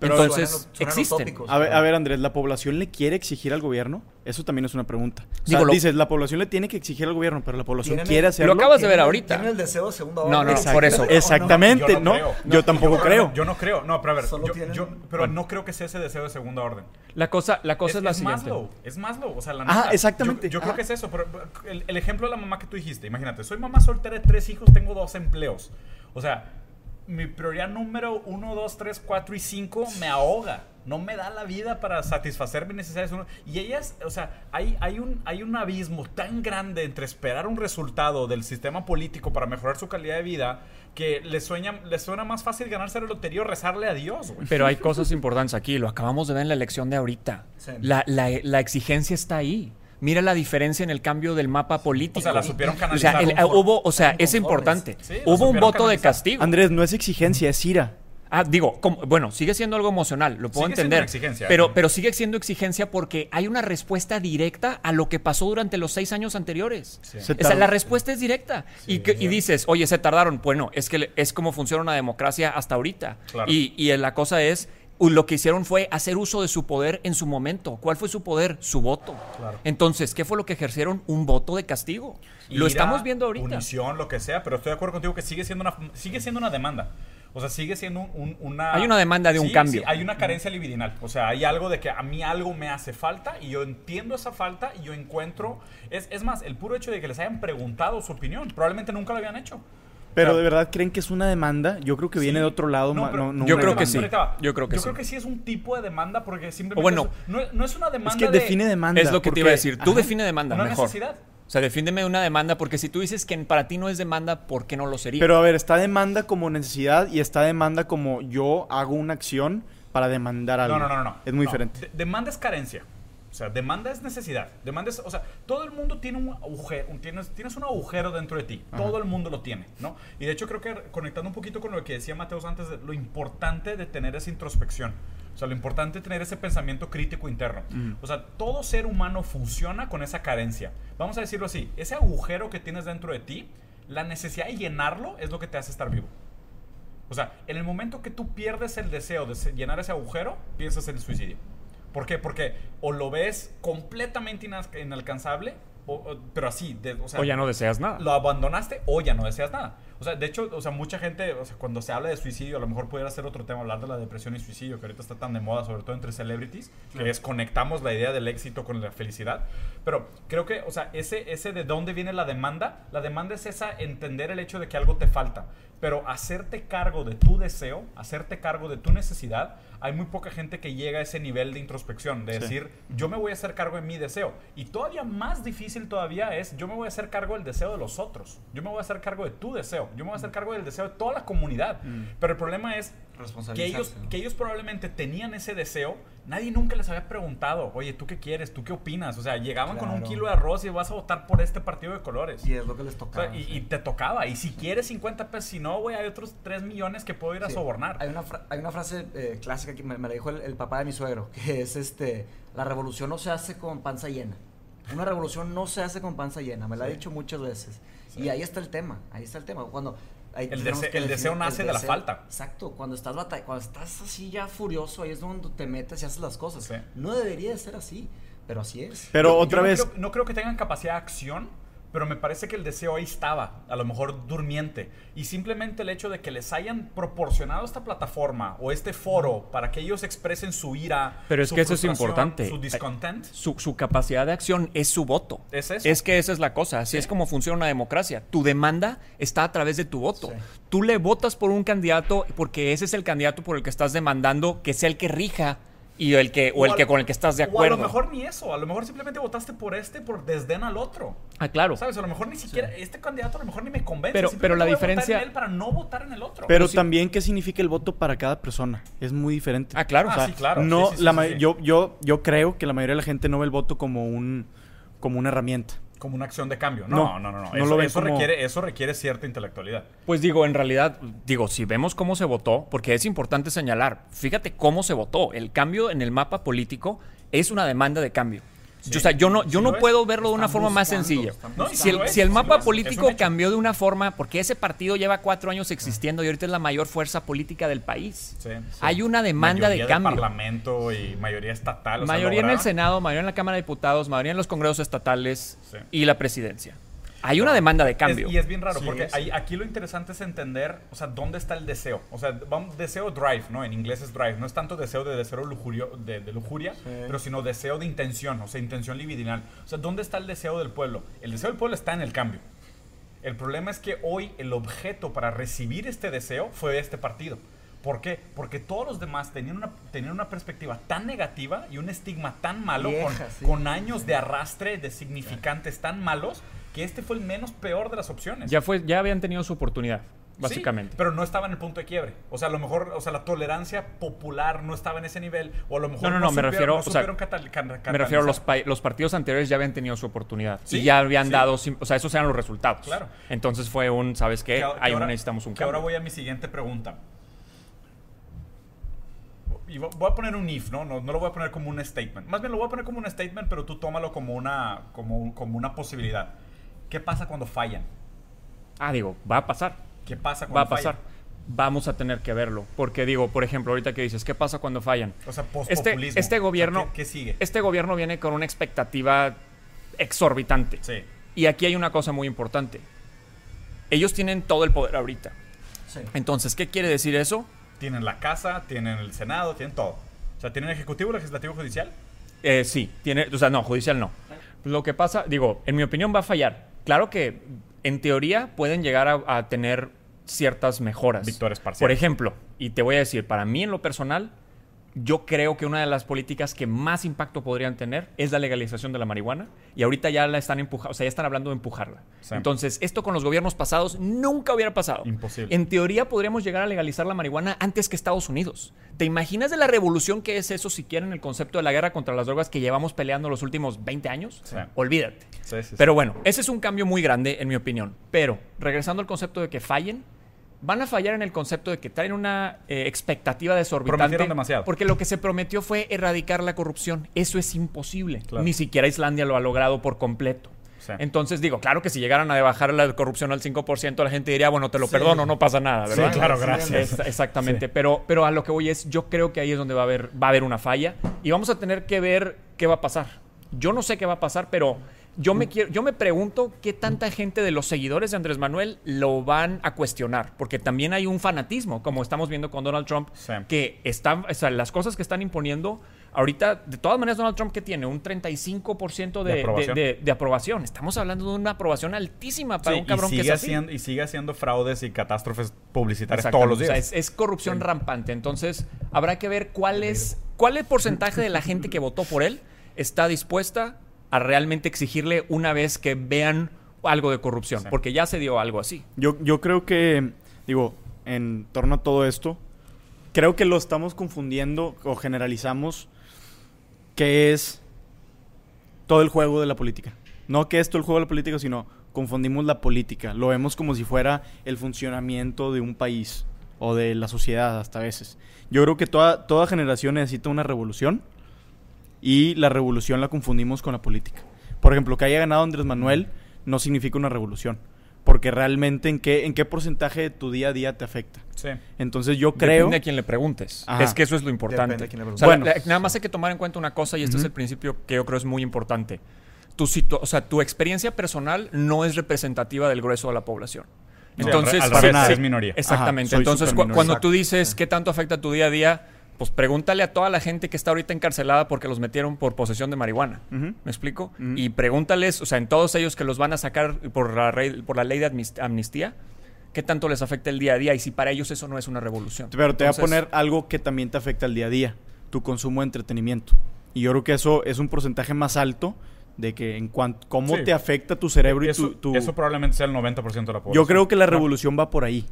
Entonces, existen. A ver, a ver, Andrés, ¿la población le quiere exigir al gobierno? Eso también es una pregunta. dices, la población le tiene que exigir al gobierno, pero la población quiere hacerlo. Lo acabas de ver ahorita. Tiene el deseo de segunda No, no, por eso. Exactamente, no, yo, tampoco creo. Yo no creo. No, pero a ver, yo, pero no creo que sea ese deseo de segunda orden. La cosa, la cosa es, la siguiente. Maslow, es Maslow, o sea, la Ah, exactamente. Yo, creo que es eso, pero el, el ejemplo de la mamá que tú dijiste, imagínate, soy mamá soltera de tres hijos, tengo dos empleos. O sea, mi prioridad número uno, dos, tres, cuatro y cinco me ahoga no me da la vida para satisfacer mis necesidades. Y ellas, o sea, hay, hay, un, hay un abismo tan grande entre esperar un resultado del sistema político para mejorar su calidad de vida que les, sueña, les suena más fácil ganarse la lotería o rezarle a Dios. Pero hay cosas importantes aquí, lo acabamos de ver en la elección de ahorita. La, la, exigencia está ahí. Mira la diferencia en el cambio del mapa político. O sea, la supieron canalizar. O sea, hubo, o sea, es importante. hubo un voto de castigo. Andrés, no es exigencia, es ira. Ah, digo, bueno, sigue siendo algo emocional, lo puedo entender. exigencia, pero, pero sigue siendo exigencia porque hay una respuesta directa a lo que pasó durante los seis años anteriores. O sea, la respuesta es directa. y, dices, oye, se tardaron. Bueno, es que es como funciona una democracia hasta ahorita. Y, y la cosa es, lo que hicieron fue hacer uso de su poder en su momento. ¿Cuál fue su poder? Su voto. Entonces, ¿qué fue lo que ejercieron? Un voto de castigo. lo estamos viendo ahorita. Punición, lo que sea, pero estoy de acuerdo contigo que sigue siendo una, sigue siendo una demanda. O sea, sigue siendo una... Hay una demanda de un cambio. hay una carencia libidinal. O sea, hay algo de que a mí algo me hace falta y yo entiendo esa falta y yo encuentro... Es, es más, el puro hecho de que les hayan preguntado su opinión, probablemente nunca lo habían hecho. Pero de verdad creen que es una demanda. Yo creo que viene de otro lado. yo creo que sí. Yo creo que yo creo que sí es un tipo de demanda porque simplemente bueno, no, es una demanda. Es que define demanda. Es lo que te iba a decir. Tú define demanda una mejor. Necesidad. O sea, defiéndeme una demanda, porque si tú dices que para ti no es demanda, ¿por qué no lo sería? Pero a ver, está demanda como necesidad y está demanda como yo hago una acción para demandar algo. No, no, no, no. Es muy diferente. demanda es carencia. O sea, demanda es necesidad. Demanda es, o sea, todo el mundo tiene un agujero, tienes, tienes un agujero dentro de ti. Todo el mundo lo tiene, ¿no? Y de hecho creo que conectando un poquito con lo que decía Mateos antes, lo importante de tener esa introspección. O sea, lo importante es tener ese pensamiento crítico interno. O sea, todo ser humano funciona con esa carencia. Vamos a decirlo así, ese agujero que tienes dentro de ti, la necesidad de llenarlo es lo que te hace estar vivo. O sea, en el momento que tú pierdes el deseo de llenar ese agujero, piensas en el suicidio. ¿Por qué? Porque o lo ves completamente inalcanzable, pero así, o, sea, o ya no deseas nada. Lo abandonaste o ya no deseas nada. O sea, de hecho, o sea, mucha gente, o sea, cuando se habla de suicidio, a lo mejor pudiera ser otro tema, hablar de la depresión y suicidio, que ahorita está tan de moda, sobre todo entre celebrities, que desconectamos la idea del éxito con la felicidad. Pero creo que, o sea, ese, ese de dónde viene la demanda, la demanda es esa entender el hecho de que algo te falta. Pero hacerte cargo de tu deseo, hacerte cargo de tu necesidad, hay muy poca gente que llega a ese nivel de introspección, de decir, yo me voy a hacer cargo de mi deseo. Y todavía más difícil todavía es, yo me voy a hacer cargo del deseo de los otros. Yo me voy a hacer cargo de tu deseo. Yo me voy a hacer cargo del deseo de toda la comunidad. Mm. Pero el problema es que ellos, que ellos probablemente tenían ese deseo nadie nunca les había preguntado, oye, ¿tú qué quieres? ¿Tú qué opinas? O sea, llegaban con un kilo de arroz y vas a votar por este partido de colores. Y es lo que les tocaba. y, te tocaba. Y si quieres 50 pesos, si no, güey, hay otros 3 millones que puedo ir a sobornar. Hay una, hay una frase eh, clásica que me, la dijo el, papá de mi suegro, que es este, la revolución no se hace con panza llena. Una revolución no se hace con panza llena, me la ha dicho muchas veces. Y ahí está el tema, ahí está el tema. Cuando el, deseo nace de la falta. Exacto, cuando estás cuando estás así ya furioso, ahí es donde te metes y haces las cosas. No debería de ser así. pero así es. Pero otra vez... no creo que tengan capacidad de acción pero me parece que el deseo ahí estaba, a lo mejor durmiente. Y simplemente el hecho de que les hayan proporcionado esta plataforma o este foro para que ellos expresen su ira, pero es que eso es importante. Su discontent. Su, capacidad de acción es su voto. Es eso. Es que esa es la cosa. Así es como funciona una democracia. Tu demanda está a través de tu voto. Tú le votas por un candidato porque ese es el candidato por el que estás demandando que sea el que rija y el que o, el que con el que estás de acuerdo. O a lo mejor ni eso, a lo mejor simplemente votaste por este por desdén al otro. Ah, claro. ¿Sabes? A lo mejor ni siquiera este candidato a lo mejor ni me convence. Pero, pero la diferencia él para no votar en el otro. Pero, también qué significa el voto para cada persona, es muy diferente. Ah, claro. Ah, sí, claro. No, la yo yo yo creo que la mayoría de la gente no ve el voto como un como una herramienta como una acción de cambio. No, no, no. no, Eso, requiere, eso requiere cierta intelectualidad. Pues digo, en realidad, digo, si vemos cómo se votó, porque es importante señalar, fíjate cómo se votó. El cambio en el mapa político es una demanda de cambio o sea, yo no, yo no puedo verlo de una forma más sencilla. si, el, si el mapa político cambió de una forma, porque ese partido lleva cuatro años existiendo y ahorita es la mayor fuerza política del país. Hay una demanda de cambio. parlamento y mayoría estatal. mayoría en el Senado, mayoría en la Cámara de Diputados, mayoría en los congresos estatales y la presidencia. Hay una demanda de cambio. y es bien raro, porque aquí lo interesante es entender, o sea, dónde está el deseo. O sea, vamos, deseo drive, ¿no? En inglés es drive. No es tanto deseo de deseo lujurio, de, lujuria, pero sino deseo de intención, o sea, intención libidinal. O sea, ¿dónde está el deseo del pueblo? El deseo del pueblo está en el cambio. El problema es que hoy el objeto para recibir este deseo fue este partido. ¿Por qué? Porque todos los demás tenían una, tenían una perspectiva tan negativa y un estigma tan malo, con, con, años de arrastre de significantes tan malos, que este fue el menos peor de las opciones. Ya, fue, ya habían tenido su oportunidad, básicamente. pero no estaba en el punto de quiebre. O sea, a lo mejor, o sea, la tolerancia popular no estaba en ese nivel, o a lo mejor no, no, no, me refiero, o sea, me refiero a los, los partidos anteriores ya habían tenido su oportunidad y ya habían dado, o sea, esos eran los resultados. Claro. Entonces fue un, ¿sabes qué? Ahí necesitamos un cambio. ahora voy a mi siguiente pregunta. Y voy a poner un if, ¿no? ¿no? lo voy a poner como un statement. Más bien lo voy a poner como un statement, pero tú tómalo como una, como, como una posibilidad. ¿Qué pasa cuando fallan? Ah, digo, va a pasar. ¿Qué pasa cuando Va a pasar. Vamos a tener que verlo. Porque digo, por ejemplo, ahorita que dices, ¿qué pasa cuando fallan? O sea, este, este gobierno. ¿qué, sigue? Este gobierno viene con una expectativa exorbitante. Sí. Y aquí hay una cosa muy importante. Ellos tienen todo el poder ahorita. Sí. Entonces, ¿qué quiere decir eso? Tienen la casa, tienen el Senado, tienen todo. O sea, ¿tienen ejecutivo, legislativo, judicial? Eh, sí, tiene, o sea, no, judicial no. Lo que pasa, digo, en mi opinión va a fallar claro que en teoría pueden llegar a, tener ciertas mejoras. Victorias parciales. Por ejemplo, y te voy a decir, para mí en lo personal, yo creo que una de las políticas que más impacto podrían tener es la legalización de la marihuana y ahorita ya la están empujando, o sea, ya están hablando de empujarla. Entonces, esto con los gobiernos pasados nunca hubiera pasado. Imposible. En teoría podríamos llegar a legalizar la marihuana antes que Estados Unidos. ¿Te imaginas de la revolución que es eso si quieren el concepto de la guerra contra las drogas que llevamos peleando los últimos 20 años? Olvídate. Pero bueno, ese es un cambio muy grande en mi opinión. Pero regresando al concepto de que fallen, van a fallar en el concepto de que traen una eh, expectativa desorbitante. Prometieron demasiado. Porque lo que se prometió fue erradicar la corrupción. Eso es imposible. Ni siquiera Islandia lo ha logrado por completo. Entonces digo, claro que si llegaran a bajar la corrupción al 5%, la gente diría, bueno, te lo perdono, no pasa nada, ¿verdad? Sí, claro, gracias. exactamente, pero, pero a lo que voy es, yo creo que ahí es donde va a, haber, va a haber una falla y vamos a tener que ver qué va a pasar. Yo no sé qué va a pasar, pero yo me, quiero, yo me pregunto qué tanta gente de los seguidores de Andrés Manuel lo van a cuestionar, porque también hay un fanatismo, como estamos viendo con Donald Trump, que están, o sea, las cosas que están imponiendo, ahorita, de todas maneras, Donald Trump que tiene un 35% de, de, aprobación. De, aprobación. Estamos hablando de una aprobación altísima para un cabrón que es así. y sigue haciendo fraudes y catástrofes publicitarias todos los días. O sea, es, corrupción rampante. Entonces, habrá que ver cuál es, cuál es el porcentaje de la gente que votó por él está dispuesta a realmente exigirle una vez que vean algo de corrupción, porque ya se dio algo así. Yo, yo creo que, digo, en torno a todo esto, creo que lo estamos confundiendo o generalizamos que es todo el juego de la política. No que es todo el juego de la política, sino confundimos la política. Lo vemos como si fuera el funcionamiento de un país o de la sociedad hasta a veces. Yo creo que toda, toda generación necesita una revolución y la revolución la confundimos con la política. Por ejemplo, que haya ganado Andrés Manuel no significa una revolución. porque realmente en qué, en qué porcentaje de tu día a día te afecta. Sí. Entonces yo creo... Depende a quien le preguntes. Es que eso es lo importante. bueno, nada más hay que tomar en cuenta una cosa y este es el principio que yo creo es muy importante. Tu, o sea, tu experiencia personal no es representativa del grueso de la población. Entonces, es minoría. Exactamente. Entonces, cuando tú dices qué tanto afecta tu día a día, pues pregúntale a toda la gente que está ahorita encarcelada porque los metieron por posesión de marihuana. ¿Me explico? Y pregúntales, o sea, en todos ellos que los van a sacar por la, por la ley de amnistía, ¿qué tanto les afecta el día a día? Y si para ellos eso no es una revolución. Pero te voy a poner algo que también te afecta el día a día, tu consumo de entretenimiento. Y yo creo que eso es un porcentaje más alto de que en cuanto cómo te afecta tu cerebro y tu, Eso probablemente sea el 90% de la población. Yo creo que la revolución va por ahí.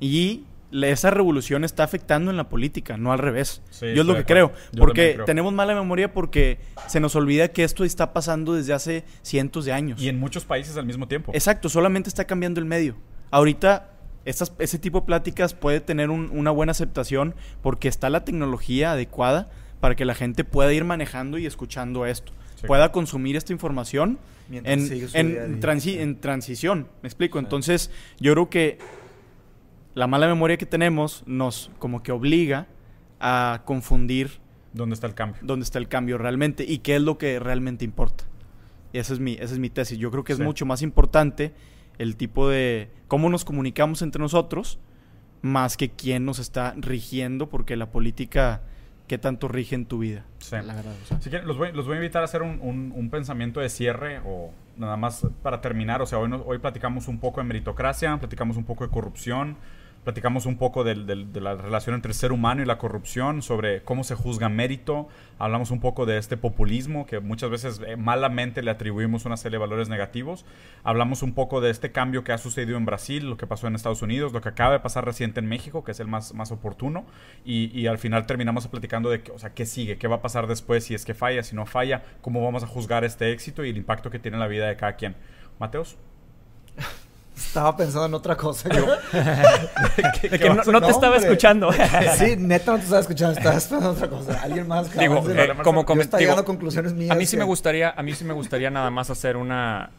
Y esa revolución está afectando en la política, no al revés. Yo es lo que creo. porque tenemos mala memoria porque se nos olvida que esto está pasando desde hace cientos de años. Y en muchos países al mismo tiempo. Exacto, solamente está cambiando el medio. Ahorita ese tipo de pláticas puede tener una buena aceptación porque está la tecnología adecuada para que la gente pueda ir manejando y escuchando esto. Pueda consumir esta información en, en, en transición. ¿Me explico? Entonces, yo creo que la mala memoria que tenemos nos como que obliga a confundir dónde está el cambio. Dónde está el cambio realmente y qué es lo que realmente importa. Y esa es mi, esa es mi tesis. Yo creo que es mucho más importante el tipo de cómo nos comunicamos entre nosotros más que quién nos está rigiendo, porque la política, ¿qué tanto rige en tu vida? Sí. La verdad, los, voy, los voy a invitar a hacer un, un, pensamiento de cierre o nada más para terminar. O sea, hoy, hoy platicamos un poco de meritocracia, platicamos un poco de corrupción, Platicamos un poco de la relación entre el ser humano y la corrupción, sobre cómo se juzga mérito. Hablamos un poco de este populismo que muchas veces eh, malamente le atribuimos una serie de valores negativos. Hablamos un poco de este cambio que ha sucedido en Brasil, lo que pasó en Estados Unidos, lo que acaba de pasar reciente en México, que es el más, más oportuno. Y, al final terminamos platicando de qué sigue, qué va a pasar después, si es que falla, si no falla, cómo vamos a juzgar este éxito y el impacto que tiene en la vida de cada quien. Mateos. Estaba pensando en otra cosa. Yo. que no, te estaba escuchando. sí, neta no te estaba escuchando. Estaba esperando otra cosa. Alguien más. Digo, eh, como está llegando conclusiones mías. A mí sí me gustaría, a mí sí me gustaría nada más hacer una,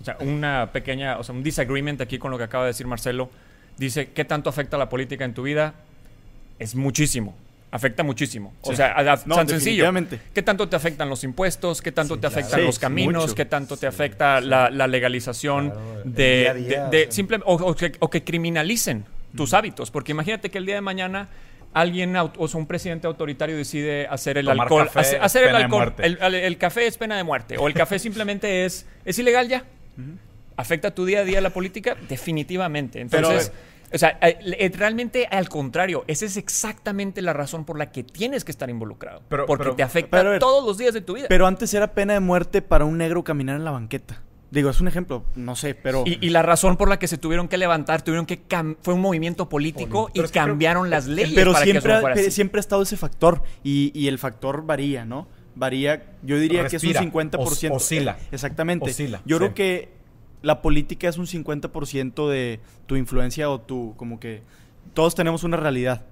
o sea, una pequeña, o sea, un disagreement aquí con lo que acaba de decir Marcelo. Dice, ¿qué tanto afecta la política en tu vida? Es muchísimo afecta muchísimo. O sea, tan sencillo. ¿Qué tanto te afectan los impuestos? ¿Qué tanto te afectan los caminos? ¿Qué tanto te afecta la, legalización de, simple, o, que, criminalicen tus hábitos? Porque imagínate que el día de mañana alguien, o sea, un presidente autoritario decide hacer el alcohol, hacer, el alcohol, el, café es pena de muerte, o el café simplemente es, es ilegal ya. ¿Afecta tu día a día la política? Definitivamente. Entonces, o sea, eh, eh, realmente al contrario, esa es exactamente la razón por la que tienes que estar involucrado. porque te afecta todos los días de tu vida. Pero antes era pena de muerte para un negro caminar en la banqueta. Digo, es un ejemplo, no sé, pero... Y, la razón por la que se tuvieron que levantar, tuvieron que... Fue un movimiento político y cambiaron las leyes Pero siempre, siempre ha estado ese factor y, el factor varía, ¿no? Varía, yo diría que es un 50%. oscila. Exactamente. Yo creo que la política es un 50% de tu influencia o tu, como que todos tenemos una realidad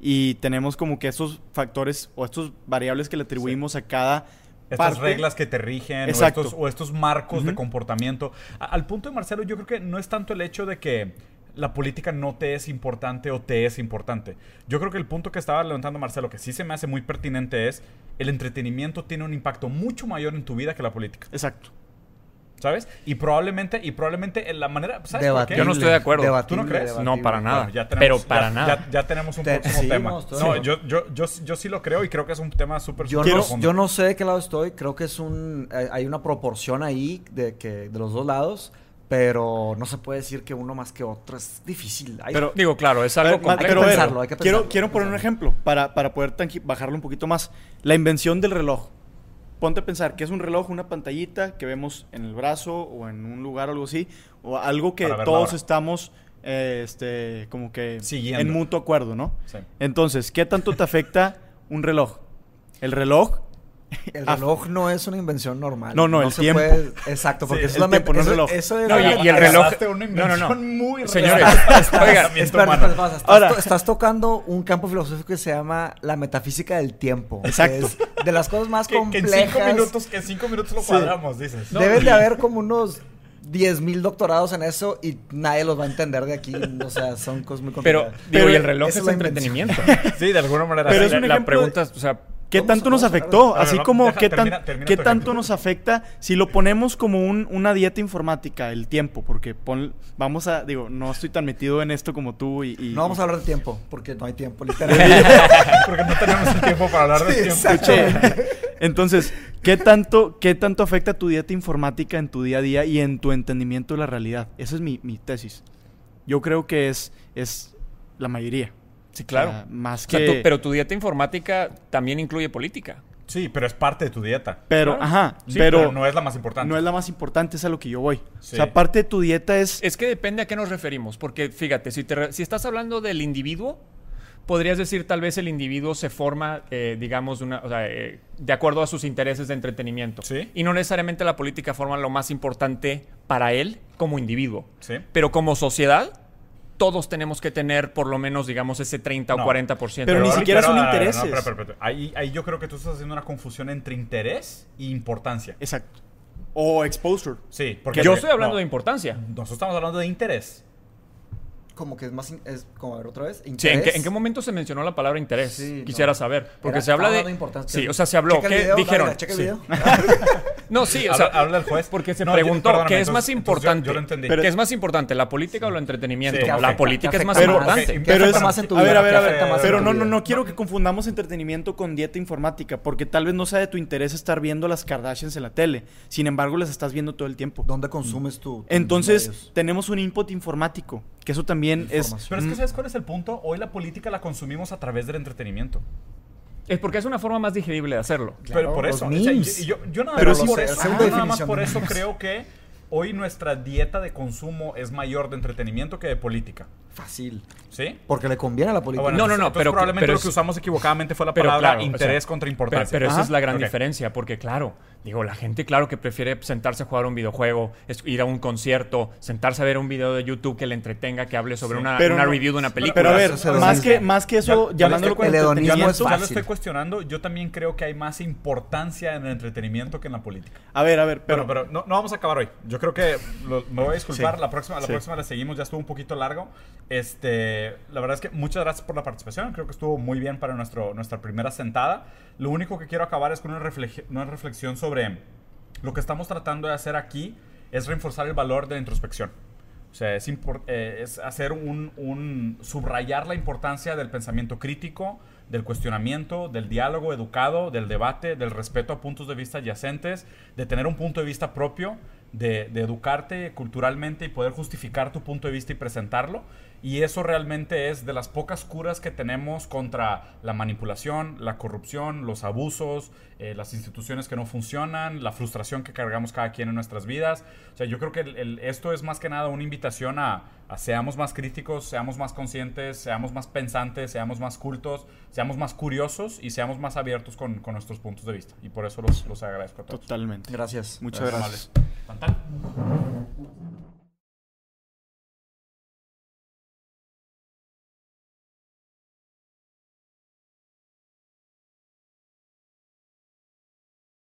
y tenemos como que esos factores o estos variables que le atribuimos a cada estas reglas que te rigen o estos, marcos de comportamiento. al punto de Marcelo, yo creo que no es tanto el hecho de que la política no te es importante o te es importante. Yo creo que el punto que estaba levantando Marcelo, que sí se me hace muy pertinente, es el entretenimiento tiene un impacto mucho mayor en tu vida que la política. Exacto. ¿Sabes? Y probablemente, y probablemente en la manera. ¿sabes Yo no estoy de acuerdo. ¿Tú no crees? No, para nada. pero para nada. Ya, tenemos un próximo tema. No, yo, yo, yo, yo, sí lo creo y creo que es un tema súper yo, no, yo no sé de qué lado estoy. Creo que es un. Eh, hay una proporción ahí de, que, de los dos lados. Pero no se puede decir que uno más que otro. Es difícil. pero, digo, claro, es algo. Hay que pensarlo, hay que Quiero, quiero poner un ejemplo para, para poder bajarlo un poquito más. La invención del reloj ponte a pensar que es un reloj, una pantallita que vemos en el brazo o en un lugar o algo así, o algo que todos estamos eh, este, como que en mutuo acuerdo, ¿no? Entonces, ¿qué tanto te afecta un reloj? El reloj el ah. reloj no es una invención normal. No, no, el tiempo. Exacto, porque es el tiempo, no el reloj. no, y, el reloj. no, no, no. Muy Señores, oigan, espera, estás, Ahora, estás tocando un campo filosófico que se llama la metafísica del tiempo. Exacto. de las cosas más complejas. Que en cinco minutos, que en cinco minutos lo cuadramos, dices. Deben de haber como unos 10 mil doctorados en eso y nadie los va a entender de aquí. O sea, son cosas muy complicadas. Pero, digo, y el reloj es, entretenimiento. sí, de alguna manera. Pero es un la pregunta, o sea, ¿Qué tanto nos afectó? Así como, ¿qué, ¿qué tanto nos afecta si lo ponemos como un, una dieta informática, el tiempo? Porque pon, vamos a, digo, no estoy tan metido en esto como tú y... no vamos a hablar de tiempo, porque no hay tiempo, literalmente. porque no tenemos el tiempo para hablar de tiempo. Entonces, ¿qué tanto, ¿qué tanto afecta tu dieta informática en tu día a día y en tu entendimiento de la realidad? Esa es mi, mi tesis. Yo creo que es, es la mayoría. Sí, claro. más que... pero tu dieta informática también incluye política. Sí, pero es parte de tu dieta. Pero, ajá, pero, no es la más importante. No es la más importante, es a lo que yo voy. O sea, parte de tu dieta es... Es que depende a qué nos referimos, porque fíjate, si, si estás hablando del individuo, podrías decir tal vez el individuo se forma, eh, digamos, una, o sea, eh, de acuerdo a sus intereses de entretenimiento. ¿Sí? Y no necesariamente la política forma lo más importante para él como individuo. ¿Sí? Pero como sociedad todos tenemos que tener por lo menos, digamos, ese 30 o 40%. Pero, ni siquiera son intereses. ahí, ahí yo creo que tú estás haciendo una confusión entre interés e importancia. Exacto. O exposure. Sí, porque yo estoy hablando de importancia. Nosotros estamos hablando de interés como que es más, es como a ver otra vez, ¿en qué, momento se mencionó la palabra interés? Quisiera saber, porque se habla de... Sí, o sea, se habló, ¿qué dijeron? No, sí, o sea, habla, el juez. Porque se preguntó, ¿qué es más importante? ¿Qué es más importante, la política o el entretenimiento? la política es más importante. pero es, más en tu vida? A ver, a ver, a ver, pero no, no, no quiero que confundamos entretenimiento con dieta informática, porque tal vez no sea de tu interés estar viendo las Kardashians en la tele. Sin embargo, las estás viendo todo el tiempo. ¿Dónde consumes tú? Entonces, tenemos un input informático, que eso también es... Pero es que ¿sabes cuál es el punto? Hoy la política la consumimos a través del entretenimiento. Es porque es una forma más digerible de hacerlo. pero por eso. yo, nada, más por eso, nada más por eso creo que hoy nuestra dieta de consumo es mayor de entretenimiento que de política. Fácil. ¿Sí? Porque le conviene a la política. no, no, no, pero probablemente lo que usamos equivocadamente fue la palabra interés contra importancia. Pero, esa es la gran diferencia, porque claro, digo, la gente claro que prefiere sentarse a jugar un videojuego, ir a un concierto, sentarse a ver un video de YouTube que le entretenga, que hable sobre una, review de una película. Pero a ver, más que, más que eso, llamándolo el hedonismo es Ya lo estoy cuestionando, yo también creo que hay más importancia en el entretenimiento que en la política. A ver, a ver, pero... Pero, no, vamos a acabar hoy. Yo creo que me voy a disculpar, la próxima la próxima la seguimos, ya estuvo un poquito largo. Este, la verdad es que muchas gracias por la participación. Creo que estuvo muy bien para nuestro, nuestra primera sentada. Lo único que quiero acabar es con una, una reflexión sobre lo que estamos tratando de hacer aquí es reforzar el valor de la introspección. O sea, es, eh, es hacer un, un, subrayar la importancia del pensamiento crítico, del cuestionamiento, del diálogo educado, del debate, del respeto a puntos de vista adyacentes, de tener un punto de vista propio, de, de educarte culturalmente y poder justificar tu punto de vista y presentarlo. Y eso realmente es de las pocas curas que tenemos contra la manipulación, la corrupción, los abusos, eh, las instituciones que no funcionan, la frustración que cargamos cada quien en nuestras vidas. O sea, yo creo que esto es más que nada una invitación a, seamos más críticos, seamos más conscientes, seamos más pensantes, seamos más cultos, seamos más curiosos y seamos más abiertos con, nuestros puntos de vista. Y por eso los, los agradezco a todos. Totalmente. Gracias. Muchas gracias. gracias.